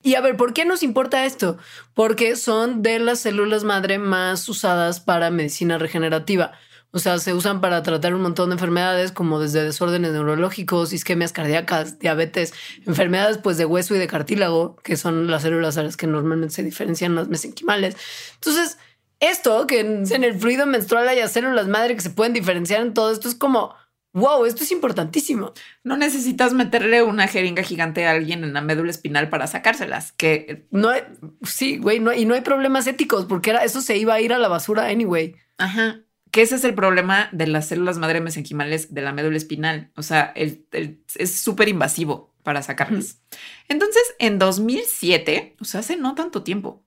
Y a ver, ¿por qué nos importa esto? Porque son de las células madre más usadas para medicina regenerativa. O sea, se usan para tratar un montón de enfermedades como desde desórdenes neurológicos, isquemias cardíacas, diabetes, enfermedades pues de hueso y de cartílago, que son las células a las que normalmente se diferencian las mesenquimales. Entonces, esto que en el fluido menstrual haya células madre que se pueden diferenciar en todo esto es como, wow, esto es importantísimo. No necesitas meterle una jeringa gigante a alguien en la médula espinal para sacárselas, que no hay, sí, güey, no, y no hay problemas éticos porque era, eso se iba a ir a la basura anyway. Ajá que ese es el problema de las células madre mesenquimales de la médula espinal. O sea, es súper invasivo para sacarlas. Entonces, en 2007, o sea, hace no tanto tiempo,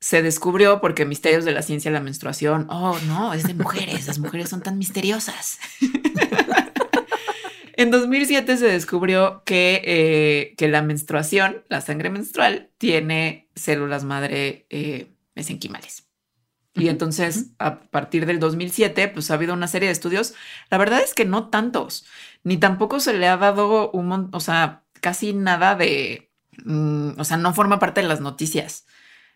se descubrió porque misterios de la ciencia de la menstruación, oh, no, es de mujeres, las mujeres son tan misteriosas. en 2007 se descubrió que, eh, que, la menstruación, la sangre menstrual, tiene células madre eh, mesenquimales. Y entonces, a partir del 2007, pues ha habido una serie de estudios. La verdad es que no tantos, ni tampoco se le ha dado un, o sea, casi nada de, mm, o sea, no forma parte de las noticias.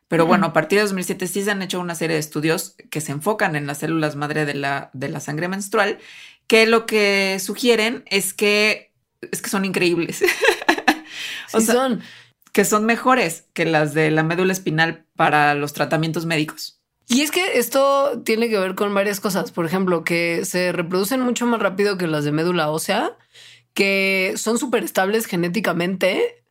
Pero bueno, a partir de 2007 sí se han hecho una serie de estudios que se enfocan en las células madre de la, de la sangre menstrual, que lo que sugieren es que, es que son increíbles. o sea, son. que son mejores que las de la médula espinal para los tratamientos médicos. Y es que esto tiene que ver con varias cosas. Por ejemplo, que se reproducen mucho más rápido que las de médula ósea, que son súper estables genéticamente,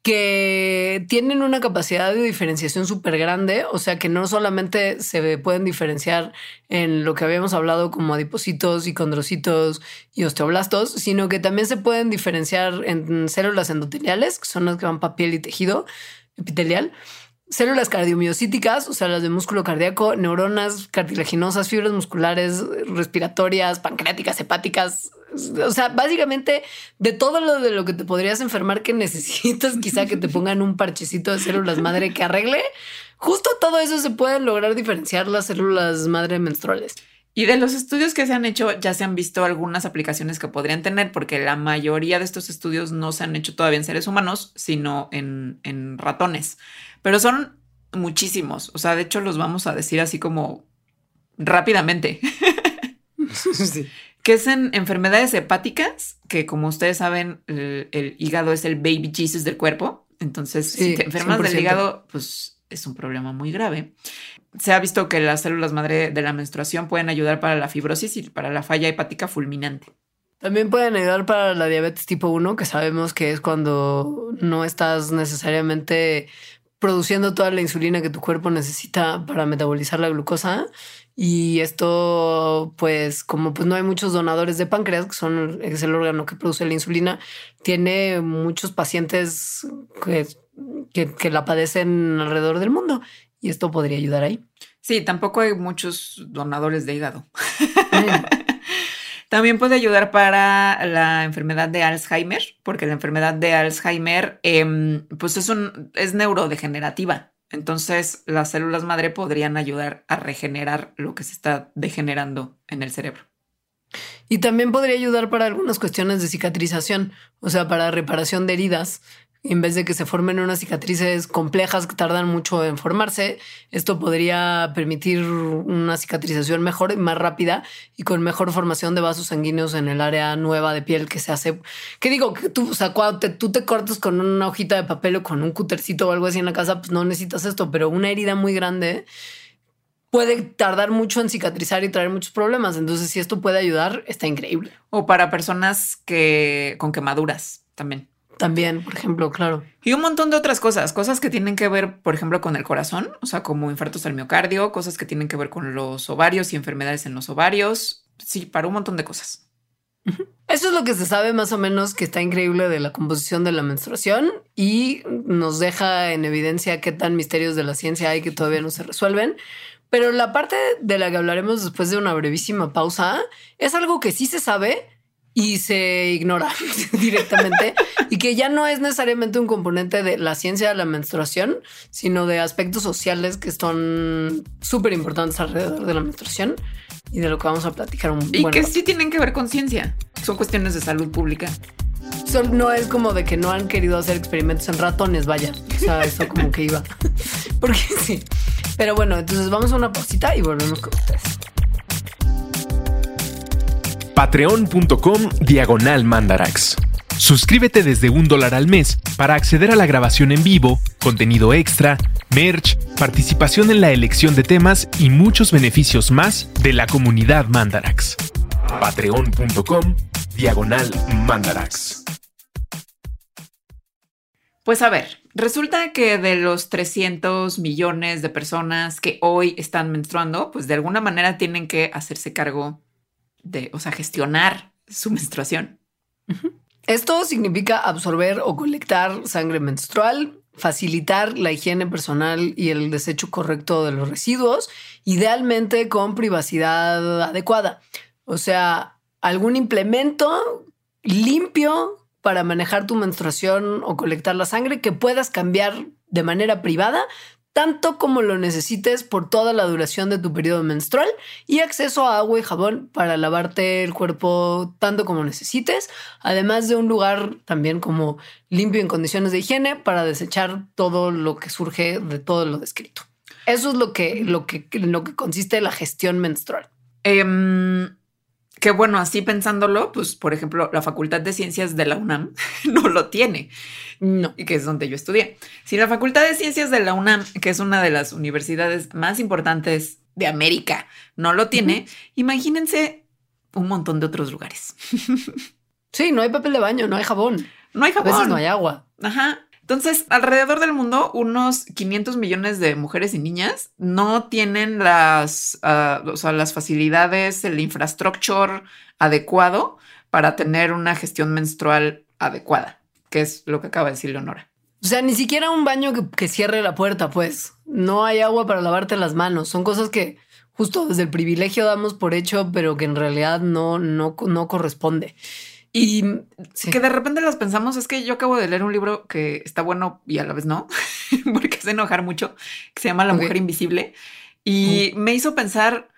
que tienen una capacidad de diferenciación súper grande. O sea, que no solamente se pueden diferenciar en lo que habíamos hablado como adipocitos y condrocitos y osteoblastos, sino que también se pueden diferenciar en células endoteliales, que son las que van para piel y tejido epitelial células cardiomiocíticas, o sea, las de músculo cardíaco, neuronas cartilaginosas, fibras musculares, respiratorias, pancreáticas, hepáticas. O sea, básicamente de todo lo de lo que te podrías enfermar que necesitas, quizá que te pongan un parchecito de células madre que arregle, justo todo eso se puede lograr diferenciar las células madre menstruales. Y de los estudios que se han hecho, ya se han visto algunas aplicaciones que podrían tener, porque la mayoría de estos estudios no se han hecho todavía en seres humanos, sino en, en ratones pero son muchísimos. O sea, de hecho los vamos a decir así como rápidamente. Que es en enfermedades hepáticas, que como ustedes saben, el, hígado es el baby Jesus del cuerpo. Entonces, si te enfermas del hígado, pues es un problema muy grave. Se ha visto que las células madre de la menstruación pueden ayudar para la fibrosis y para la falla hepática fulminante. También pueden ayudar para la diabetes tipo 1, que sabemos que es cuando no estás necesariamente produciendo toda la insulina que tu cuerpo necesita para metabolizar la glucosa. Y esto, pues, como pues no hay muchos donadores de páncreas, que son es el órgano que produce la insulina, tiene muchos pacientes que, que, que la padecen alrededor del mundo. Y esto podría ayudar ahí. Sí, tampoco hay muchos donadores de hígado. Mm. También puede ayudar para la enfermedad de Alzheimer, porque la enfermedad de Alzheimer em, pues es, un, es neurodegenerativa. Entonces las células madre podrían ayudar a regenerar lo que se está degenerando en el cerebro. Y también podría ayudar para algunas cuestiones de cicatrización, o sea, para reparación de heridas en vez de que se formen unas cicatrices complejas que tardan mucho en formarse, esto podría permitir una cicatrización mejor y más rápida y con mejor formación de vasos sanguíneos en el área nueva de piel que se hace. ¿Qué digo? Que tú, o sea, cuando tú te cortas con una hojita de papel o con un cutercito o algo así en la casa, pues no necesitas esto, pero una herida muy grande puede tardar mucho en cicatrizar y traer muchos problemas. Entonces, si esto puede ayudar, está increíble. O para personas que con quemaduras también. También, por ejemplo, claro. Y un montón de otras cosas, cosas que tienen que ver, por ejemplo, con el corazón, o sea, como infartos al miocardio, cosas que tienen que ver con los ovarios y enfermedades en los ovarios. Sí, para un montón de cosas. Eso es lo que se sabe más o menos que está increíble de la composición de la menstruación y nos deja en evidencia qué tan misterios de la ciencia hay que todavía no se resuelven. Pero la parte de la que hablaremos después de una brevísima pausa es algo que sí se sabe, y se ignora directamente y que ya no es necesariamente un componente de la ciencia de la menstruación, sino de aspectos sociales que son súper importantes alrededor de la menstruación y de lo que vamos a platicar un Y que sí tienen que ver con ciencia. Son cuestiones de salud pública. no es como de que no han querido hacer experimentos en ratones, vaya. O sea, eso como que iba. Porque sí. Pero bueno, entonces vamos a una pausita y volvemos con ustedes patreon.com diagonal mandarax. Suscríbete desde un dólar al mes para acceder a la grabación en vivo, contenido extra, merch, participación en la elección de temas y muchos beneficios más de la comunidad Mandarax. Patreon.com diagonal Mandarax. Pues a ver, resulta que de los 300 millones de personas que hoy están menstruando, pues de alguna manera tienen que hacerse cargo de, o sea, gestionar su menstruación. Esto significa absorber o colectar sangre menstrual, facilitar la higiene personal y el desecho correcto de los residuos, idealmente con privacidad adecuada. O sea, algún implemento limpio para manejar tu menstruación o colectar la sangre que puedas cambiar de manera privada tanto como lo necesites por toda la duración de tu periodo menstrual y acceso a agua y jabón para lavarte el cuerpo tanto como necesites, además de un lugar también como limpio en condiciones de higiene para desechar todo lo que surge de todo lo descrito. Eso es lo que, lo que, lo que consiste la gestión menstrual. Em, que bueno, así pensándolo, pues por ejemplo, la Facultad de Ciencias de la UNAM no lo tiene. No. Y que es donde yo estudié. Si la Facultad de Ciencias de la UNAM, que es una de las universidades más importantes de América, no lo tiene, imagínense un montón de otros lugares. sí, no hay papel de baño, no hay jabón. No hay jabón. no hay agua. Ajá. Entonces, alrededor del mundo, unos 500 millones de mujeres y niñas no tienen las, ah, las facilidades, el infrastructure adecuado para tener una gestión menstrual adecuada, que es lo que acaba de decir Leonora. O sea, ni siquiera un baño que, que cierre la puerta, pues. No hay agua para lavarte las manos. Son cosas que justo desde el privilegio damos por hecho, pero que en realidad no, no, no corresponde. Y que de repente las pensamos, es que yo acabo de leer un libro que está bueno y a la vez no, porque hace enojar mucho, que se llama La Mujer Invisible. Y me hizo pensar,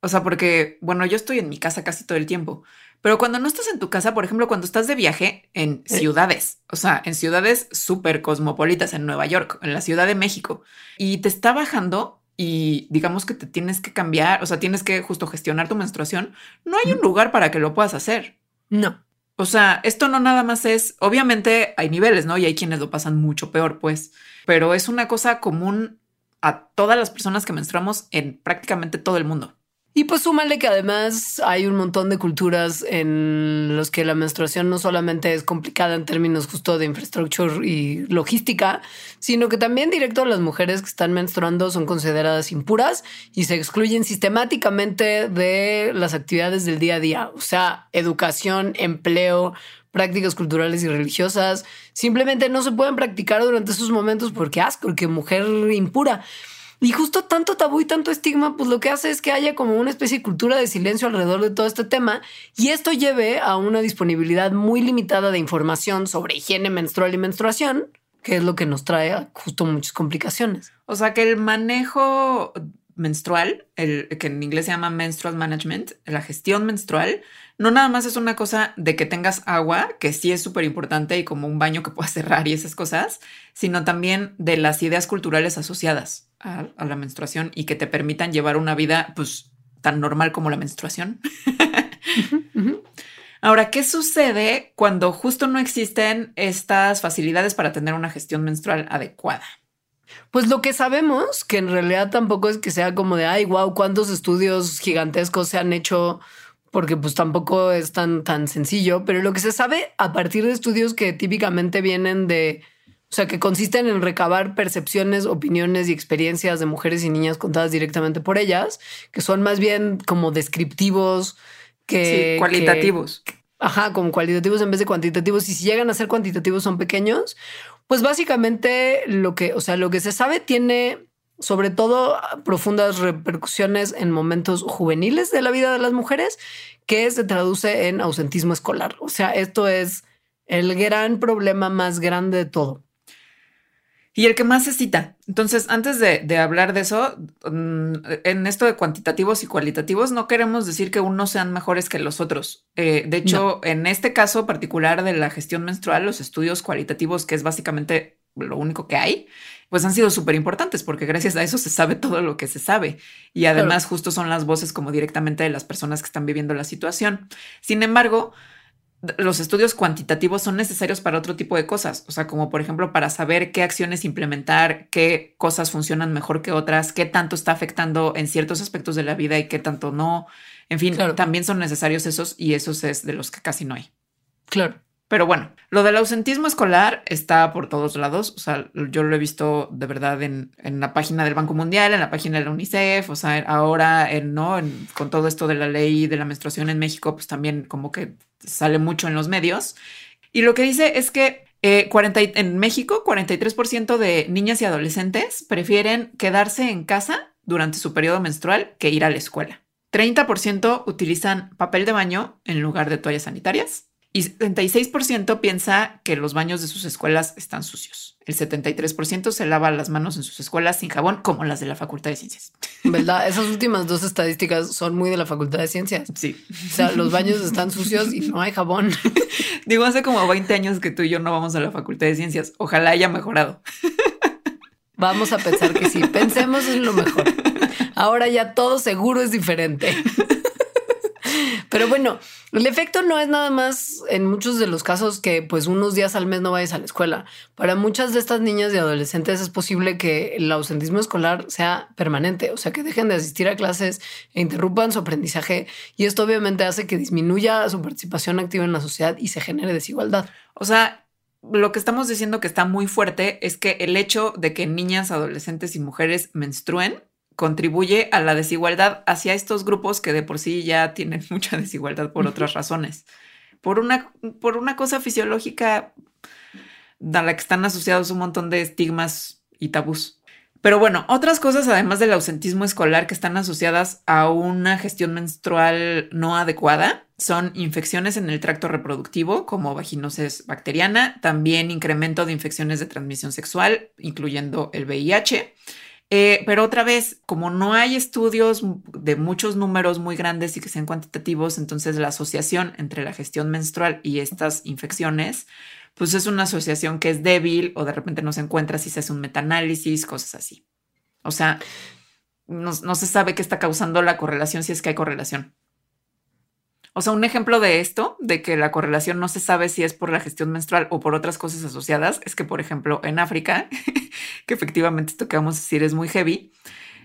o sea, porque, bueno, yo estoy en mi casa casi todo el tiempo, pero cuando no estás en tu casa, por ejemplo, cuando estás de viaje en ciudades, o sea, en ciudades súper cosmopolitas, en Nueva York, en la Ciudad de México, y te está bajando y digamos que te tienes que cambiar, o sea, tienes que justo gestionar tu menstruación, no hay un lugar para que lo puedas hacer. No. O sea, esto no nada más es, obviamente hay niveles, ¿no? Y hay quienes lo pasan mucho peor, pues, pero es una cosa común a todas las personas que menstruamos en prácticamente todo el mundo. Y pues súmale que además hay un montón de culturas en los que la menstruación no solamente es complicada en términos justo de infraestructura y logística, sino que también directo las mujeres que están menstruando son consideradas impuras y se excluyen sistemáticamente de las actividades del día a día, o sea, educación, empleo, prácticas culturales y religiosas, simplemente no se pueden practicar durante esos momentos porque asco, porque mujer impura. Y justo tanto tabú y tanto estigma, pues lo que hace es que haya como una especie de cultura de silencio alrededor de todo este tema y esto lleve a una disponibilidad muy limitada de información sobre higiene menstrual y menstruación, que es lo que nos trae justo muchas complicaciones. O sea que el manejo menstrual, el que en inglés se llama menstrual management, la gestión menstrual, no nada más es una cosa de que tengas agua, que sí es súper importante y como un baño que puedas cerrar y esas cosas, sino también de las ideas culturales asociadas a, la menstruación y que te permitan llevar una vida pues tan normal como la menstruación. Ahora, ¿qué sucede cuando justo no existen estas facilidades para tener una gestión menstrual adecuada? Pues lo que sabemos, que en realidad tampoco es que sea como de, ay, wow, cuántos estudios gigantescos se han hecho, porque pues tampoco es tan, tan sencillo, pero lo que se sabe a partir de estudios que típicamente vienen de o sea, que consisten en recabar percepciones, opiniones y experiencias de mujeres y niñas contadas directamente por ellas, que son más bien como descriptivos que... Sí, cualitativos. ajá, como cualitativos en vez de cuantitativos. Y si llegan a ser cuantitativos son pequeños. Pues básicamente lo que, o sea, lo que se sabe tiene sobre todo profundas repercusiones en momentos juveniles de la vida de las mujeres, que se traduce en ausentismo escolar. O sea, esto es el gran problema más grande de todo y el que más se cita. Entonces, antes de, hablar de eso, mm, en esto de cuantitativos y cualitativos, no queremos decir que unos sean mejores que los otros. Eh, de hecho, en este caso particular de la gestión menstrual, los estudios cualitativos, que es básicamente lo único que hay, pues han sido súper importantes porque gracias a eso se sabe todo lo que se sabe. Y además justo son las voces como directamente de las personas que están viviendo la situación. Sin embargo, los estudios cuantitativos son necesarios para otro tipo de cosas, o sea, como por ejemplo para saber qué acciones implementar, qué cosas funcionan mejor que otras, qué tanto está afectando en ciertos aspectos de la vida y qué tanto no. En fin, también son necesarios esos y esos es de los que casi no hay. Claro. Pero bueno, lo del ausentismo escolar está por todos lados. O sea, yo lo he visto de verdad en, la página del Banco Mundial, en la página de la UNICEF, o sea, ahora en, ¿no? con todo esto de la ley de la menstruación en México, pues también como que sale mucho en los medios. Y lo que dice es que 40, eh, en México, 43% de niñas y adolescentes prefieren quedarse en casa durante su periodo menstrual que ir a la escuela. 30% utilizan papel de baño en lugar de toallas sanitarias. Y 76% piensa que los baños de sus escuelas están sucios. El 73% se lava las manos en sus escuelas sin jabón, como las de la Facultad de Ciencias. ¿Verdad? Esas últimas dos estadísticas son muy de la Facultad de Ciencias. Sí. O sea, los baños están sucios y no hay jabón. Digo, hace como 20 años que tú y yo no vamos a la Facultad de Ciencias. Ojalá haya mejorado. Vamos a pensar que sí. Pensemos en lo mejor. Ahora ya todo seguro es diferente. Pero bueno, el efecto no es nada más en muchos de los casos que pues unos días al mes no vayas a la escuela. Para muchas de estas niñas y adolescentes es posible que el ausentismo escolar sea permanente, o sea, que dejen de asistir a clases e interrumpan su aprendizaje y esto obviamente hace que disminuya su participación activa en la sociedad y se genere desigualdad. O sea, lo que estamos diciendo que está muy fuerte es que el hecho de que niñas, adolescentes y mujeres menstruen contribuye a la desigualdad hacia estos grupos que de por sí ya tienen mucha desigualdad por otras razones. Por una, por una cosa fisiológica a la que están asociados un montón de estigmas y tabús. Pero bueno, otras cosas además del ausentismo escolar que están asociadas a una gestión menstrual no adecuada son infecciones en el tracto reproductivo como vaginosis bacteriana, también incremento de infecciones de transmisión sexual, incluyendo el VIH, eh, pero otra vez, como no hay estudios de muchos números muy grandes y que sean cuantitativos, entonces la asociación entre la gestión menstrual y estas infecciones, pues es una asociación que es débil o de repente no se encuentra si se hace un metaanálisis, cosas así. O sea, no, no se sabe qué está causando la correlación si es que hay correlación. O sea, un ejemplo de esto, de que la correlación no se sabe si es por la gestión menstrual o por otras cosas asociadas, es que, por ejemplo, en África, que efectivamente esto que vamos a decir es muy heavy,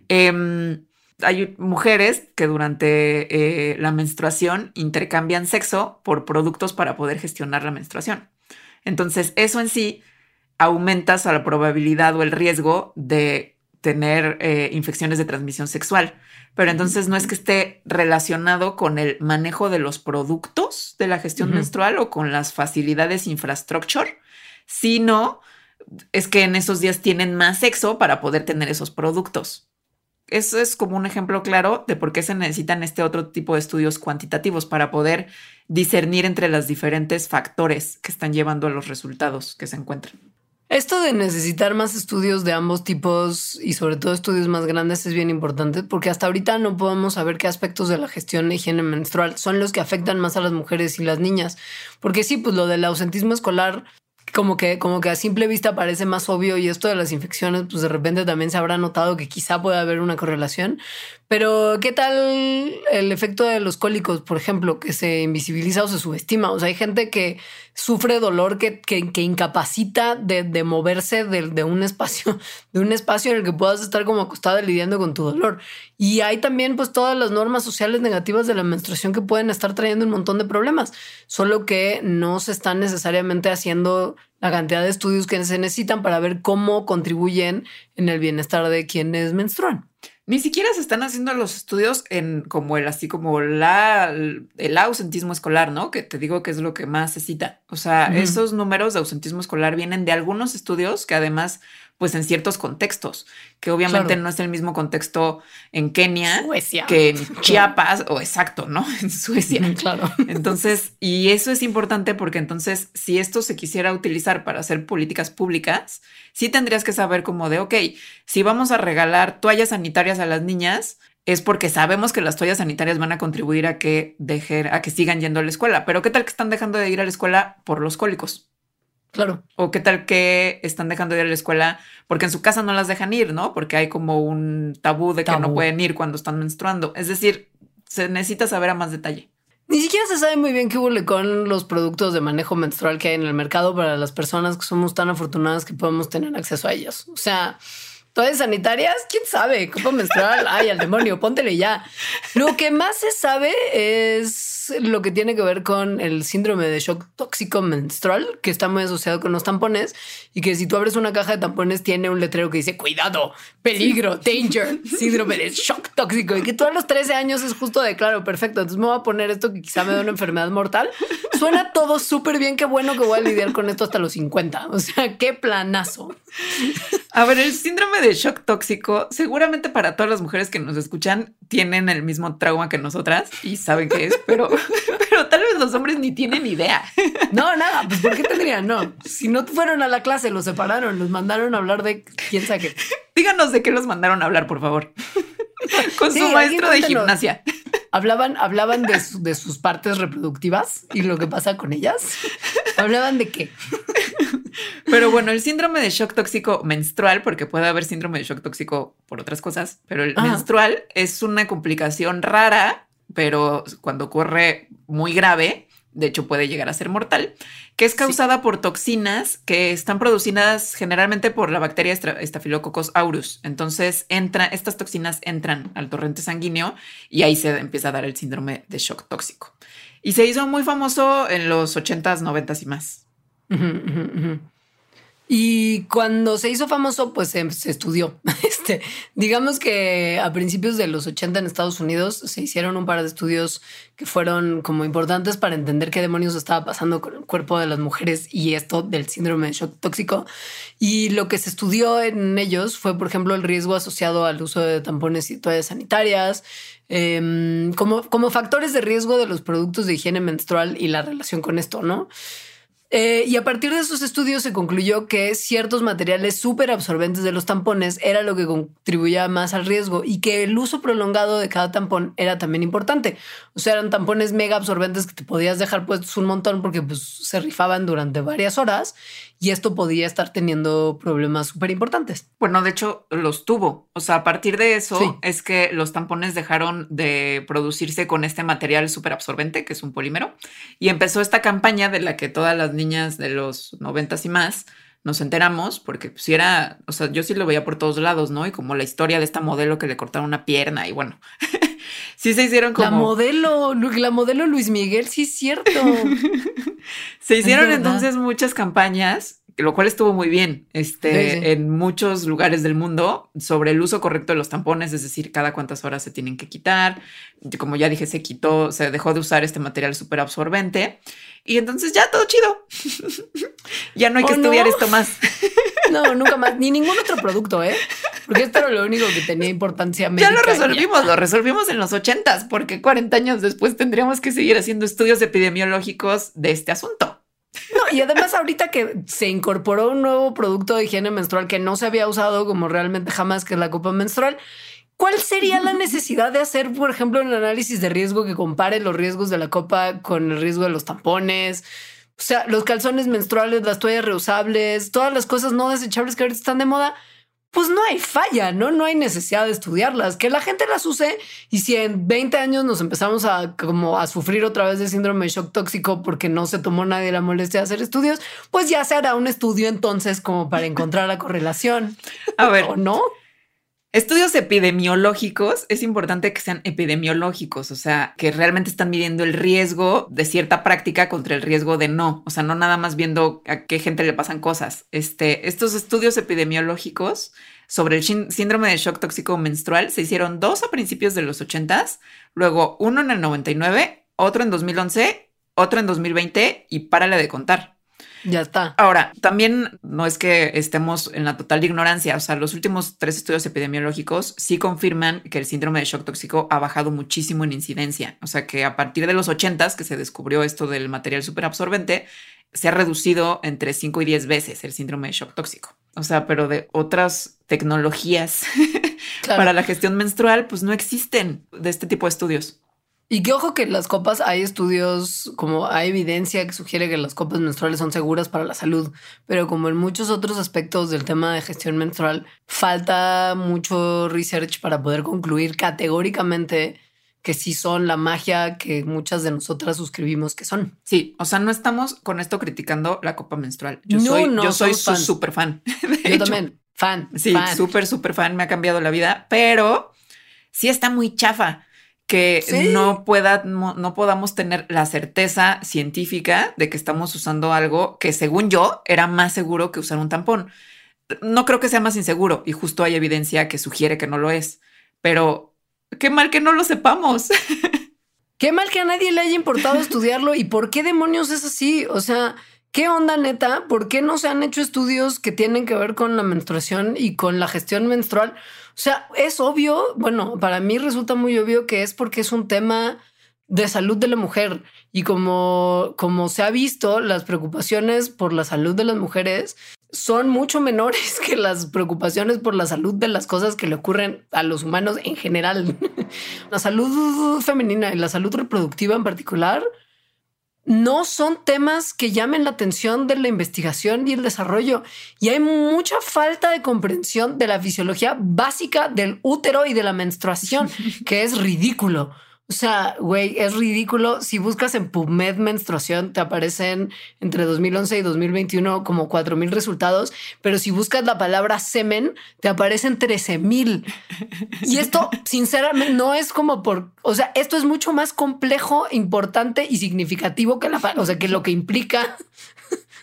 em, hay mujeres que durante eh, la menstruación intercambian sexo por productos para poder gestionar la menstruación. Entonces, eso en sí aumenta la probabilidad o el riesgo de tener eh, infecciones de transmisión sexual. Pero entonces no es que esté relacionado con el manejo de los productos de la gestión menstrual o con las facilidades infrastructure, sino es que en esos días tienen más sexo para poder tener esos productos. Eso es como un ejemplo claro de por qué se necesitan este otro tipo de estudios cuantitativos para poder discernir entre los diferentes factores que están llevando a los resultados que se encuentran. Esto de necesitar más estudios de ambos tipos y sobre todo estudios más grandes es bien importante porque hasta ahorita no podemos saber qué aspectos de la gestión de higiene menstrual son los que afectan más a las mujeres y las niñas. Porque sí, pues lo del ausentismo escolar como que, como que a simple vista parece más obvio y esto de las infecciones, pues de repente también se habrá notado que quizá pueda haber una correlación. Pero, ¿qué tal el efecto de los cólicos, por ejemplo, que se invisibiliza o se subestima? O sea, hay gente que sufre dolor que, que, incapacita de, moverse de, un espacio, de un espacio en el que puedas estar como acostada lidiando con tu dolor. Y hay también pues todas las normas sociales negativas de la menstruación que pueden estar trayendo un montón de problemas, solo que no se están necesariamente haciendo la cantidad de estudios que se necesitan para ver cómo contribuyen en el bienestar de quienes menstruan. Ni siquiera se están haciendo los estudios en como el así como la el ausentismo escolar, ¿no? Que te digo que es lo que más se cita. O sea, esos números de ausentismo escolar vienen de algunos estudios que además pues en ciertos contextos, que obviamente no es el mismo contexto en Kenia que en Chiapas o exacto, ¿no? En Suecia. Claro. Entonces, y eso es importante porque entonces si esto se quisiera utilizar para hacer políticas públicas, sí tendrías que saber como de, ok, si vamos a regalar toallas sanitarias a las niñas, es porque sabemos que las toallas sanitarias van a contribuir a que dejen, a que sigan yendo a la escuela. Pero ¿qué tal que están dejando de ir a la escuela por los cólicos? Claro. O qué tal que están dejando de ir a la escuela porque en su casa no las dejan ir, ¿no? Porque hay como un tabú de que no pueden ir cuando están menstruando. Es decir, se necesita saber a más detalle. Ni siquiera se sabe muy bien qué hubo con los productos de manejo menstrual que hay en el mercado para las personas que somos tan afortunadas que podemos tener acceso a ellos. O sea, toallas sanitarias, quién sabe, copa menstrual, ay, al demonio, póntele ya. Lo que más se sabe es lo que tiene que ver con el síndrome de shock tóxico menstrual, que está muy asociado con los tampones y que si tú abres una caja de tampones tiene un letrero que dice cuidado, peligro, danger, síndrome de shock tóxico y que todos los 13 años es justo de claro, perfecto. Entonces me voy a poner esto que quizá me da una enfermedad mortal. Suena todo súper bien. Qué bueno que voy a lidiar con esto hasta los 50. O sea, qué planazo. A ver, el síndrome de shock tóxico, seguramente para todas las mujeres que nos escuchan tienen el mismo trauma que nosotras y saben qué es, pero, pero tal vez los hombres ni tienen idea. No, nada, pues ¿por qué tendrían? No, si no fueron a la clase, los separaron, los mandaron a hablar de quién sabe qué. Díganos de qué los mandaron a hablar, por favor. Con su maestro de gimnasia. Hablaban, hablaban de, de sus partes reproductivas y lo que pasa con ellas. Hablaban de qué. Pero bueno, el síndrome de shock tóxico menstrual, porque puede haber síndrome de shock tóxico por otras cosas, pero el menstrual es una complicación rara, pero cuando ocurre muy grave, de hecho puede llegar a ser mortal, que es causada por toxinas que están producidas generalmente por la bacteria Staphylococcus aureus. Entonces, entra, estas toxinas entran al torrente sanguíneo y ahí se empieza a dar el síndrome de shock tóxico. Y se hizo muy famoso en los 80s, 90s y más. Y cuando se hizo famoso, pues se, estudió. Este, digamos que a principios de los 80 en Estados Unidos se hicieron un par de estudios que fueron como importantes para entender qué demonios estaba pasando con el cuerpo de las mujeres y esto del síndrome de shock tóxico. Y lo que se estudió en ellos fue, por ejemplo, el riesgo asociado al uso de tampones y toallas sanitarias, em, como, como factores de riesgo de los productos de higiene menstrual y la relación con esto, ¿no? Eh, y a partir de esos estudios se concluyó que ciertos materiales súper absorbentes de los tampones era lo que contribuía más al riesgo y que el uso prolongado de cada tampón era también importante. O sea, eran tampones mega absorbentes que te podías dejar puestos un montón porque pues, se rifaban durante varias horas y esto podía estar teniendo problemas súper importantes. Bueno, de hecho, los tuvo. O sea, a partir de eso es que los tampones dejaron de producirse con este material súper absorbente, que es un polímero, y empezó esta campaña de la que todas las niñas de los noventas y más nos enteramos, porque si era, o sea, yo sí lo veía por todos lados, ¿no? Y como la historia de esta modelo que le cortaron una pierna y bueno, sí se hicieron como... La modelo, la modelo Luis Miguel, sí es cierto. se hicieron entonces muchas campañas lo cual estuvo muy bien, este, en muchos lugares del mundo sobre el uso correcto de los tampones, es decir, cada cuántas horas se tienen que quitar. Como ya dije, se quitó, se dejó de usar este material súper absorbente y entonces ya todo chido. ya no hay que oh, estudiar esto más. no, nunca más, ni ningún otro producto, ¿eh? Porque esto era lo único que tenía importancia médica. Ya lo resolvimos, lo resolvimos en los ochentas, porque 40 años después tendríamos que seguir haciendo estudios epidemiológicos de este asunto. No, y además ahorita que se incorporó un nuevo producto de higiene menstrual que no se había usado como realmente jamás, que es la copa menstrual, ¿cuál sería la necesidad de hacer, por ejemplo, un análisis de riesgo que compare los riesgos de la copa con el riesgo de los tampones? O sea, los calzones menstruales, las toallas reusables, todas las cosas no desechables que ahorita están de moda pues no hay falla, ¿no? No hay necesidad de estudiarlas, que la gente las use y si en 20 años nos empezamos a como a sufrir otra vez de síndrome de shock tóxico porque no se tomó nadie la molestia de hacer estudios, pues ya se hará un estudio entonces como para encontrar la correlación. A ver, ¿o no? Estudios epidemiológicos, es importante que sean epidemiológicos, o sea, que realmente están midiendo el riesgo de cierta práctica contra el riesgo de no, o sea, no nada más viendo a qué gente le pasan cosas. Este, estos estudios epidemiológicos sobre el síndrome de shock tóxico menstrual se hicieron dos a principios de los 80, luego uno en el 99, otro en 2011, otro en 2020 y párale de contar. Ya está. Ahora, también no es que estemos en la total ignorancia, o sea, los últimos tres estudios epidemiológicos sí confirman que el síndrome de shock tóxico ha bajado muchísimo en incidencia, o sea que a partir de los 80 que se descubrió esto del material superabsorbente, se ha reducido entre 5 y 10 veces el síndrome de shock tóxico. O sea, pero de otras tecnologías para la gestión menstrual, pues no existen de este tipo de estudios. Y que ojo que las copas hay estudios, como hay evidencia que sugiere que las copas menstruales son seguras para la salud, pero como en muchos otros aspectos del tema de gestión menstrual, falta mucho research para poder concluir categóricamente que sí son la magia que muchas de nosotras suscribimos que son. Sí, o sea, no estamos con esto criticando la copa menstrual. Yo soy, yo soy su súper fan. Yo también, fan. Sí, súper, súper fan, me ha cambiado la vida, pero sí está muy chafa que no pueda, no, podamos tener la certeza científica de que estamos usando algo que según yo era más seguro que usar un tampón. No creo que sea más inseguro y justo hay evidencia que sugiere que no lo es, pero qué mal que no lo sepamos. Qué mal que a nadie le haya importado estudiarlo y por qué demonios es así. O sea, ¿qué onda neta? ¿Por qué no se han hecho estudios que tienen que ver con la menstruación y con la gestión menstrual? O sea, es obvio, bueno, para mí resulta muy obvio que es porque es un tema de salud de la mujer y como, como se ha visto, las preocupaciones por la salud de las mujeres son mucho menores que las preocupaciones por la salud de las cosas que le ocurren a los humanos en general. la salud femenina y la salud reproductiva en particular no son temas que llamen la atención de la investigación y el desarrollo. Y hay mucha falta de comprensión de la fisiología básica del útero y de la menstruación, que es ridículo. O sea, güey, es ridículo. Si buscas en PubMed menstruación, te aparecen entre 2011 y 2021 como 4000 resultados, pero si buscas la palabra semen, te aparecen 13000. Y esto, sinceramente, no es como por, o sea, esto es mucho más complejo, importante y significativo que la, o sea, que lo que implica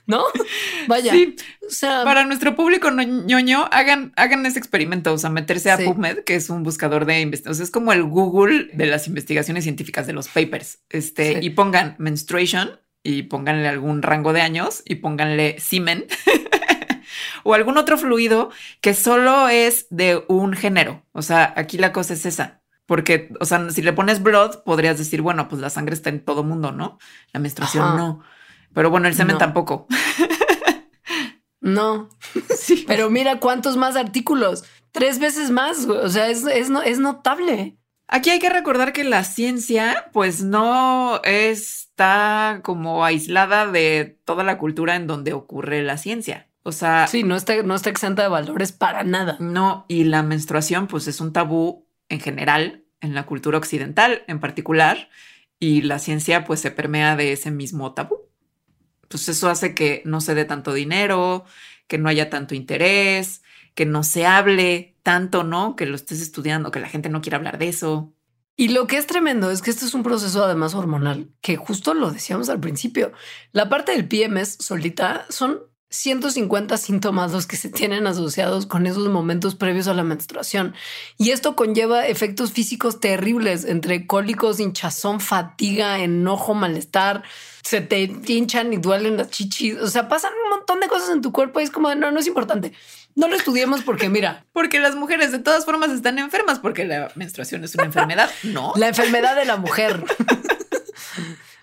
¿no? Vaya. Sí. O sea, para nuestro público ñoño, hagan, hagan ese experimento, o sea, meterse a PubMed, que es un buscador de investigación, es como el Google de las investigaciones científicas de los papers, este, y pongan menstruation y pónganle algún rango de años y pónganle semen o algún otro fluido que solo es de un género. O sea, aquí la cosa es esa. Porque, o sea, si le pones blood, podrías decir, bueno, pues la sangre está en todo mundo, ¿no? La menstruación no. Pero bueno, el semen No. tampoco. No. Sí. Pero mira cuántos más artículos. Tres veces más. O sea, es, es, es notable. Aquí hay que recordar que la ciencia, pues no está como aislada de toda la cultura en donde ocurre la ciencia. O sea, Sí, no está, no está exenta de valores para nada. no, y la menstruación, pues es un tabú en general, en la cultura occidental en particular, y la ciencia, pues se permea de ese mismo tabú. Pues eso hace que no se dé tanto dinero, que no haya tanto interés, que no se hable tanto, ¿no? Que lo estés estudiando, que la gente no quiera hablar de eso. Y lo que es tremendo es que esto es un proceso además hormonal, que justo lo decíamos al principio. La parte del PMS solita son 150 síntomas los que se tienen asociados con esos momentos previos a la menstruación. Y esto conlleva efectos físicos terribles entre cólicos, hinchazón, fatiga, enojo, malestar. Se te hinchan y duelen las chichis. O sea, pasan un montón de cosas en tu cuerpo y es como, no, no es importante. No lo estudiemos porque mira, Porque las mujeres de todas formas están enfermas porque la menstruación es una enfermedad, ¿no? La enfermedad de la mujer.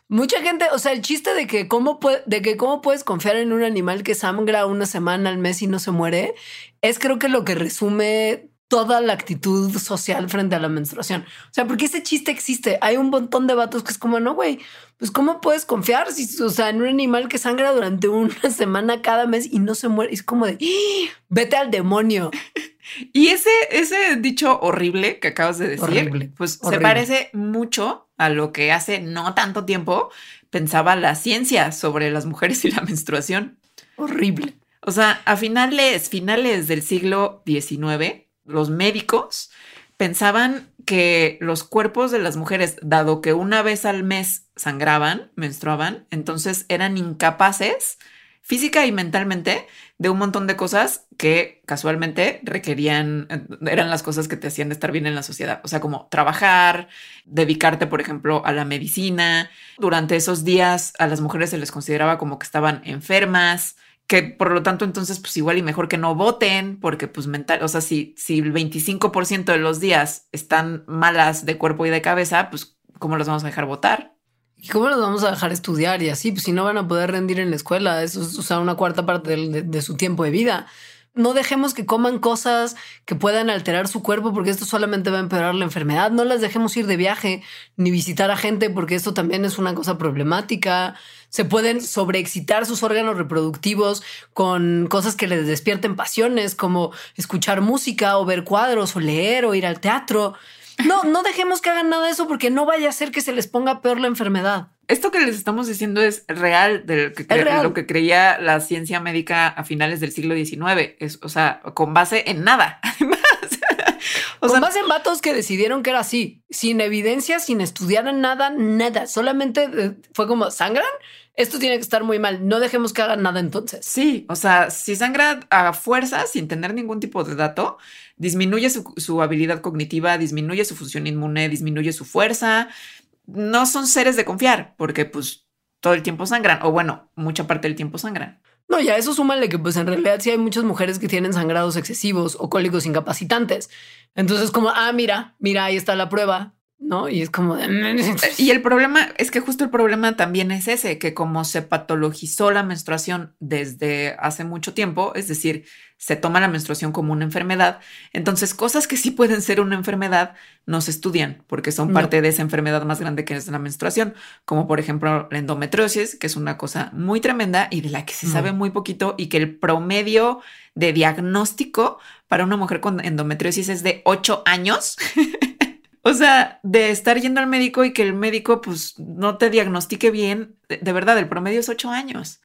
Mucha gente, o sea, el chiste de que cómo de que cómo puedes confiar en un animal que sangra una semana al mes y no se muere, es creo que lo que resume toda la actitud social frente a la menstruación. O sea, porque ese chiste existe. Hay un montón de vatos que es como, no, güey, pues cómo puedes confiar si, o sea, en un animal que sangra durante una semana cada mes y no se muere. Es como de, ¡Ah! vete al demonio. Y ese, ese dicho horrible que acabas de decir, Horrible, pues se parece mucho a lo que hace no tanto tiempo pensaba la ciencia sobre las mujeres y la menstruación. Horrible. O sea, a finales, finales del siglo XIX, los médicos pensaban que los cuerpos de las mujeres, dado que una vez al mes sangraban, menstruaban, entonces eran incapaces física y mentalmente de un montón de cosas que casualmente requerían, eh, eran las cosas que te hacían estar bien en la sociedad. O sea, como trabajar, dedicarte, por ejemplo, a la medicina. Durante esos días a las mujeres se les consideraba como que estaban enfermas, que por lo tanto entonces pues igual y mejor que no voten, porque pues mental, o sea, si, si el 25% de los días están malas de cuerpo y de cabeza, pues ¿cómo los vamos a dejar votar? ¿Y cómo los vamos a dejar estudiar? Y así, pues si no van a poder rendir en la escuela, eso es una cuarta parte de su tiempo de vida. No dejemos que coman cosas que puedan alterar su cuerpo porque esto solamente va a empeorar la enfermedad. No las dejemos ir de viaje ni visitar a gente porque esto también es una cosa problemática. Se pueden sobreexcitar sus órganos reproductivos con cosas que les despierten pasiones como escuchar música o ver cuadros o leer o ir al teatro. No, no dejemos que hagan nada de eso porque no vaya a ser que se les ponga peor la enfermedad. Esto que les estamos diciendo es real de lo que, Es real. lo que creía la ciencia médica a finales del siglo XIX. Es, o sea, con base en nada. Además, o Con base en vatos que decidieron que era así, sin evidencia, sin estudiar en nada, nada. Solamente eh, fue como sangran. Esto tiene que estar muy mal. No dejemos que hagan nada entonces. Sí, o sea, si sangra a fuerza sin tener ningún tipo de dato, disminuye su, su habilidad cognitiva, disminuye su función inmune, disminuye su fuerza. No son seres de confiar, porque pues todo el tiempo sangran, o bueno, mucha parte del tiempo sangran. No, ya eso súmale que pues en realidad sí hay muchas mujeres que tienen sangrados excesivos o cólicos incapacitantes. Entonces como, ah, mira, mira, ahí está la prueba, ¿no? Y es como de... Y el problema es que justo el problema también es ese, que como se patologizó la menstruación desde hace mucho tiempo, es decir, se toma la menstruación como una enfermedad, entonces cosas que sí pueden ser una enfermedad no se estudian porque son No. parte de esa enfermedad más grande que es la menstruación, como por ejemplo la endometriosis, que es una cosa muy tremenda y de la que se Mm. sabe muy poquito y que el promedio de diagnóstico para una mujer con endometriosis es de 8 años. O sea, de estar yendo al médico y que el médico pues no te diagnostique bien, de, de verdad, el promedio es ocho años.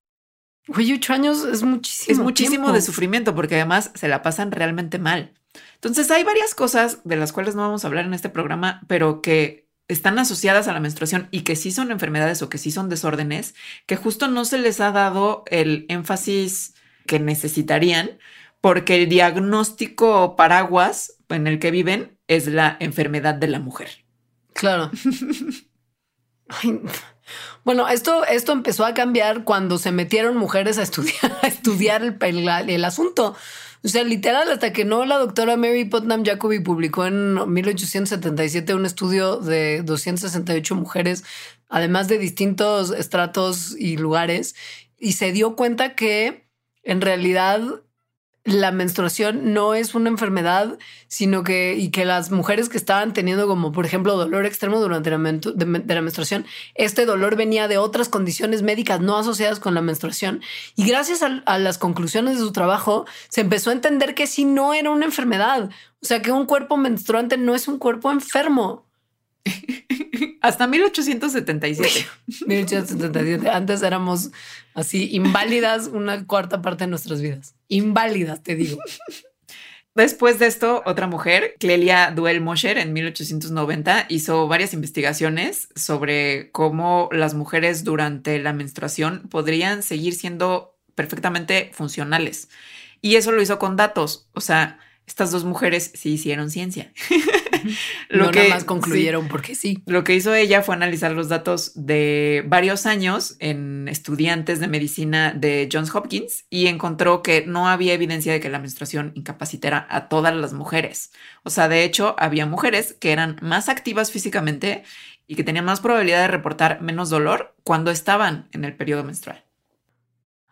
Güey, ocho años es muchísimo. Es muchísimo tiempo. de sufrimiento porque además se la pasan realmente mal. Entonces hay varias cosas de las cuales no vamos a hablar en este programa, pero que están asociadas a la menstruación y que sí son enfermedades o que sí son desórdenes, que justo no se les ha dado el énfasis que necesitarían porque el diagnóstico paraguas en el que viven es la enfermedad de la mujer. Claro. Ay, Bueno, esto, esto empezó a cambiar cuando se metieron mujeres a estudiar, el asunto. O sea, literal, hasta que no la doctora Mary Putnam Jacoby publicó en 1877 un estudio de 268 mujeres, además de distintos estratos y lugares, y se dio cuenta que en realidad la menstruación no es una enfermedad, sino que, y que las mujeres que estaban teniendo como, por ejemplo, dolor extremo durante la, de, la menstruación, este dolor venía de otras condiciones médicas no asociadas con la menstruación. Y gracias a, a las conclusiones de su trabajo, se empezó a entender que sí no era una enfermedad. O sea, que un cuerpo menstruante no es un cuerpo enfermo. Hasta 1877. 1877. Antes éramos así inválidas una cuarta parte de nuestras vidas. Inválidas, te digo. Después de esto, otra mujer, Clelia Duell Mosher, en 1890, hizo varias investigaciones sobre cómo las mujeres durante la menstruación podrían seguir siendo perfectamente funcionales. Y eso lo hizo con datos. O sea, estas dos mujeres sí hicieron ciencia. lo que más concluyeron porque sí. Lo que hizo ella fue analizar los datos de varios años en estudiantes de medicina de Johns Hopkins y encontró que no había evidencia de que la menstruación incapacitara a todas las mujeres. O sea, de hecho, había mujeres que eran más activas físicamente y que tenían más probabilidad de reportar menos dolor cuando estaban en el periodo menstrual.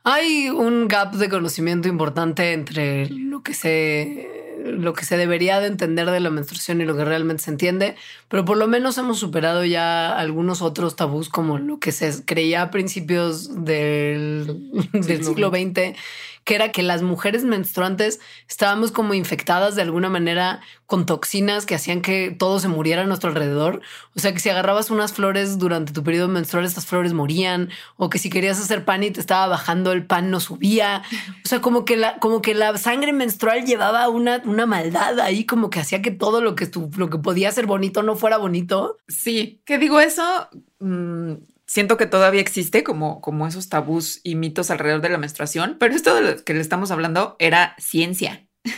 Hay un gap de conocimiento importante entre lo que se lo que se debería de entender de la menstruación y lo que realmente se entiende, pero por lo menos hemos superado ya algunos otros tabús como lo que se creía a principios del, del siglo XX que era que las mujeres menstruantes estábamos como infectadas de alguna manera con toxinas que hacían que todo se muriera a nuestro alrededor. O sea, que si agarrabas unas flores durante tu periodo menstrual, estas flores morían, o que si querías hacer pan y te estaba bajando, el pan no subía. O sea, como que la, como que la sangre menstrual llevaba una, una maldad ahí, como que hacía que todo lo que, lo que podía ser bonito no fuera bonito. Sí, que digo eso. Mm, siento que todavía existe como, como esos tabús y mitos alrededor de la menstruación, pero esto de lo que le estamos hablando era ciencia.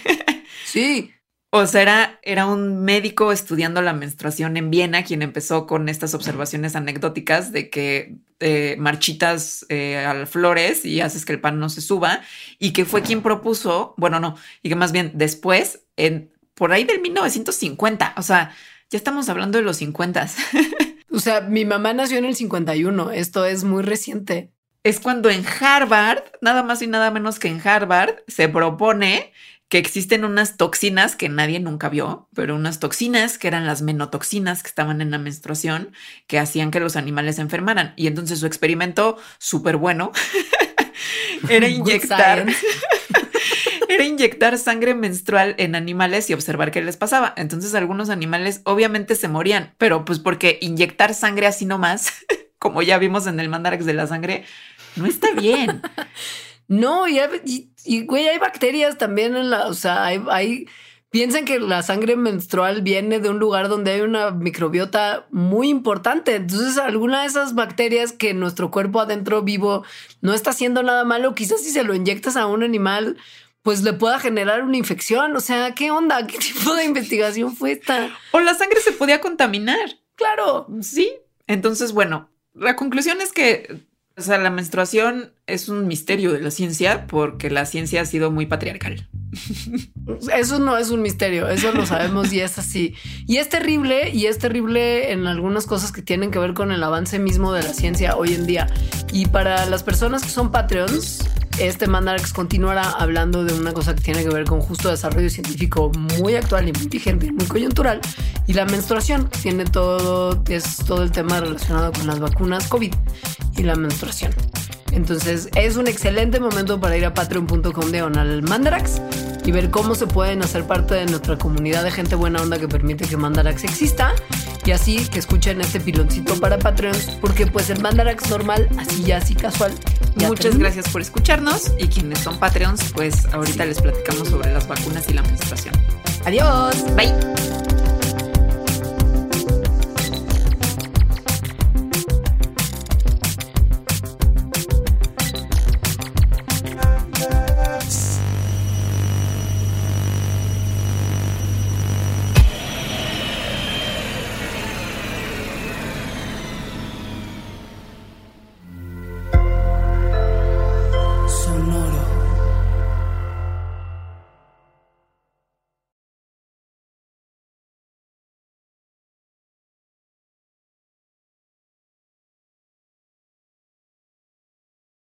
Sí. O sea, era, un médico estudiando la menstruación en Viena quien empezó con estas observaciones anecdóticas de que eh, marchitas eh, a flores y haces que el pan no se suba y que fue quien propuso, bueno, no, y que más bien después, en, por ahí del 1950, o sea, ya estamos hablando de los 50. O sea, mi mamá nació en el 51. Esto es muy reciente. Es cuando en Harvard, nada más y nada menos que en Harvard, se propone que existen unas toxinas que nadie nunca vio, pero unas toxinas que eran las menotoxinas que estaban en la menstruación, que hacían que los animales se enfermaran. Y entonces su experimento, súper bueno, era inyectar era inyectar sangre menstrual en animales y observar qué les pasaba. Entonces algunos animales obviamente se morían, pero pues porque inyectar sangre así nomás, como ya vimos en el Mandarax de la sangre, no está bien. no, y, güey, hay bacterias también en la, o sea, hay, hay piensen que la sangre menstrual viene de un lugar donde hay una microbiota muy importante. Entonces, alguna de esas bacterias que nuestro cuerpo adentro vivo no está haciendo nada malo, quizás si se lo inyectas a un animal pues le pueda generar una infección. O sea, ¿qué onda? ¿Qué tipo de investigación fue esta? O la sangre se podía contaminar. Claro. Sí. Entonces, bueno, la conclusión es que o sea, la menstruación es un misterio de la ciencia porque la ciencia ha sido muy patriarcal. Eso no es un misterio, eso lo sabemos y es así. Y es terrible y es terrible en algunas cosas que tienen que ver con el avance mismo de la ciencia hoy en día. Y para las personas que son Patreons, este Mandarx continuará hablando de una cosa que tiene que ver con justo desarrollo científico muy actual y muy vigente, muy coyuntural. Y la menstruación tiene todo, es todo el tema relacionado con las vacunas COVID y la menstruación. Entonces es un excelente momento para ir a patreon.com de Onal Mandarax y ver cómo se pueden hacer parte de nuestra comunidad de gente buena onda que permite que Mandarax exista y así que escuchen este piloncito para Patreons porque pues el Mandarax normal, así ya así casual. Muchas gracias por escucharnos y quienes son Patreons pues ahorita les platicamos sobre las vacunas y la menstruación. Adiós. Bye.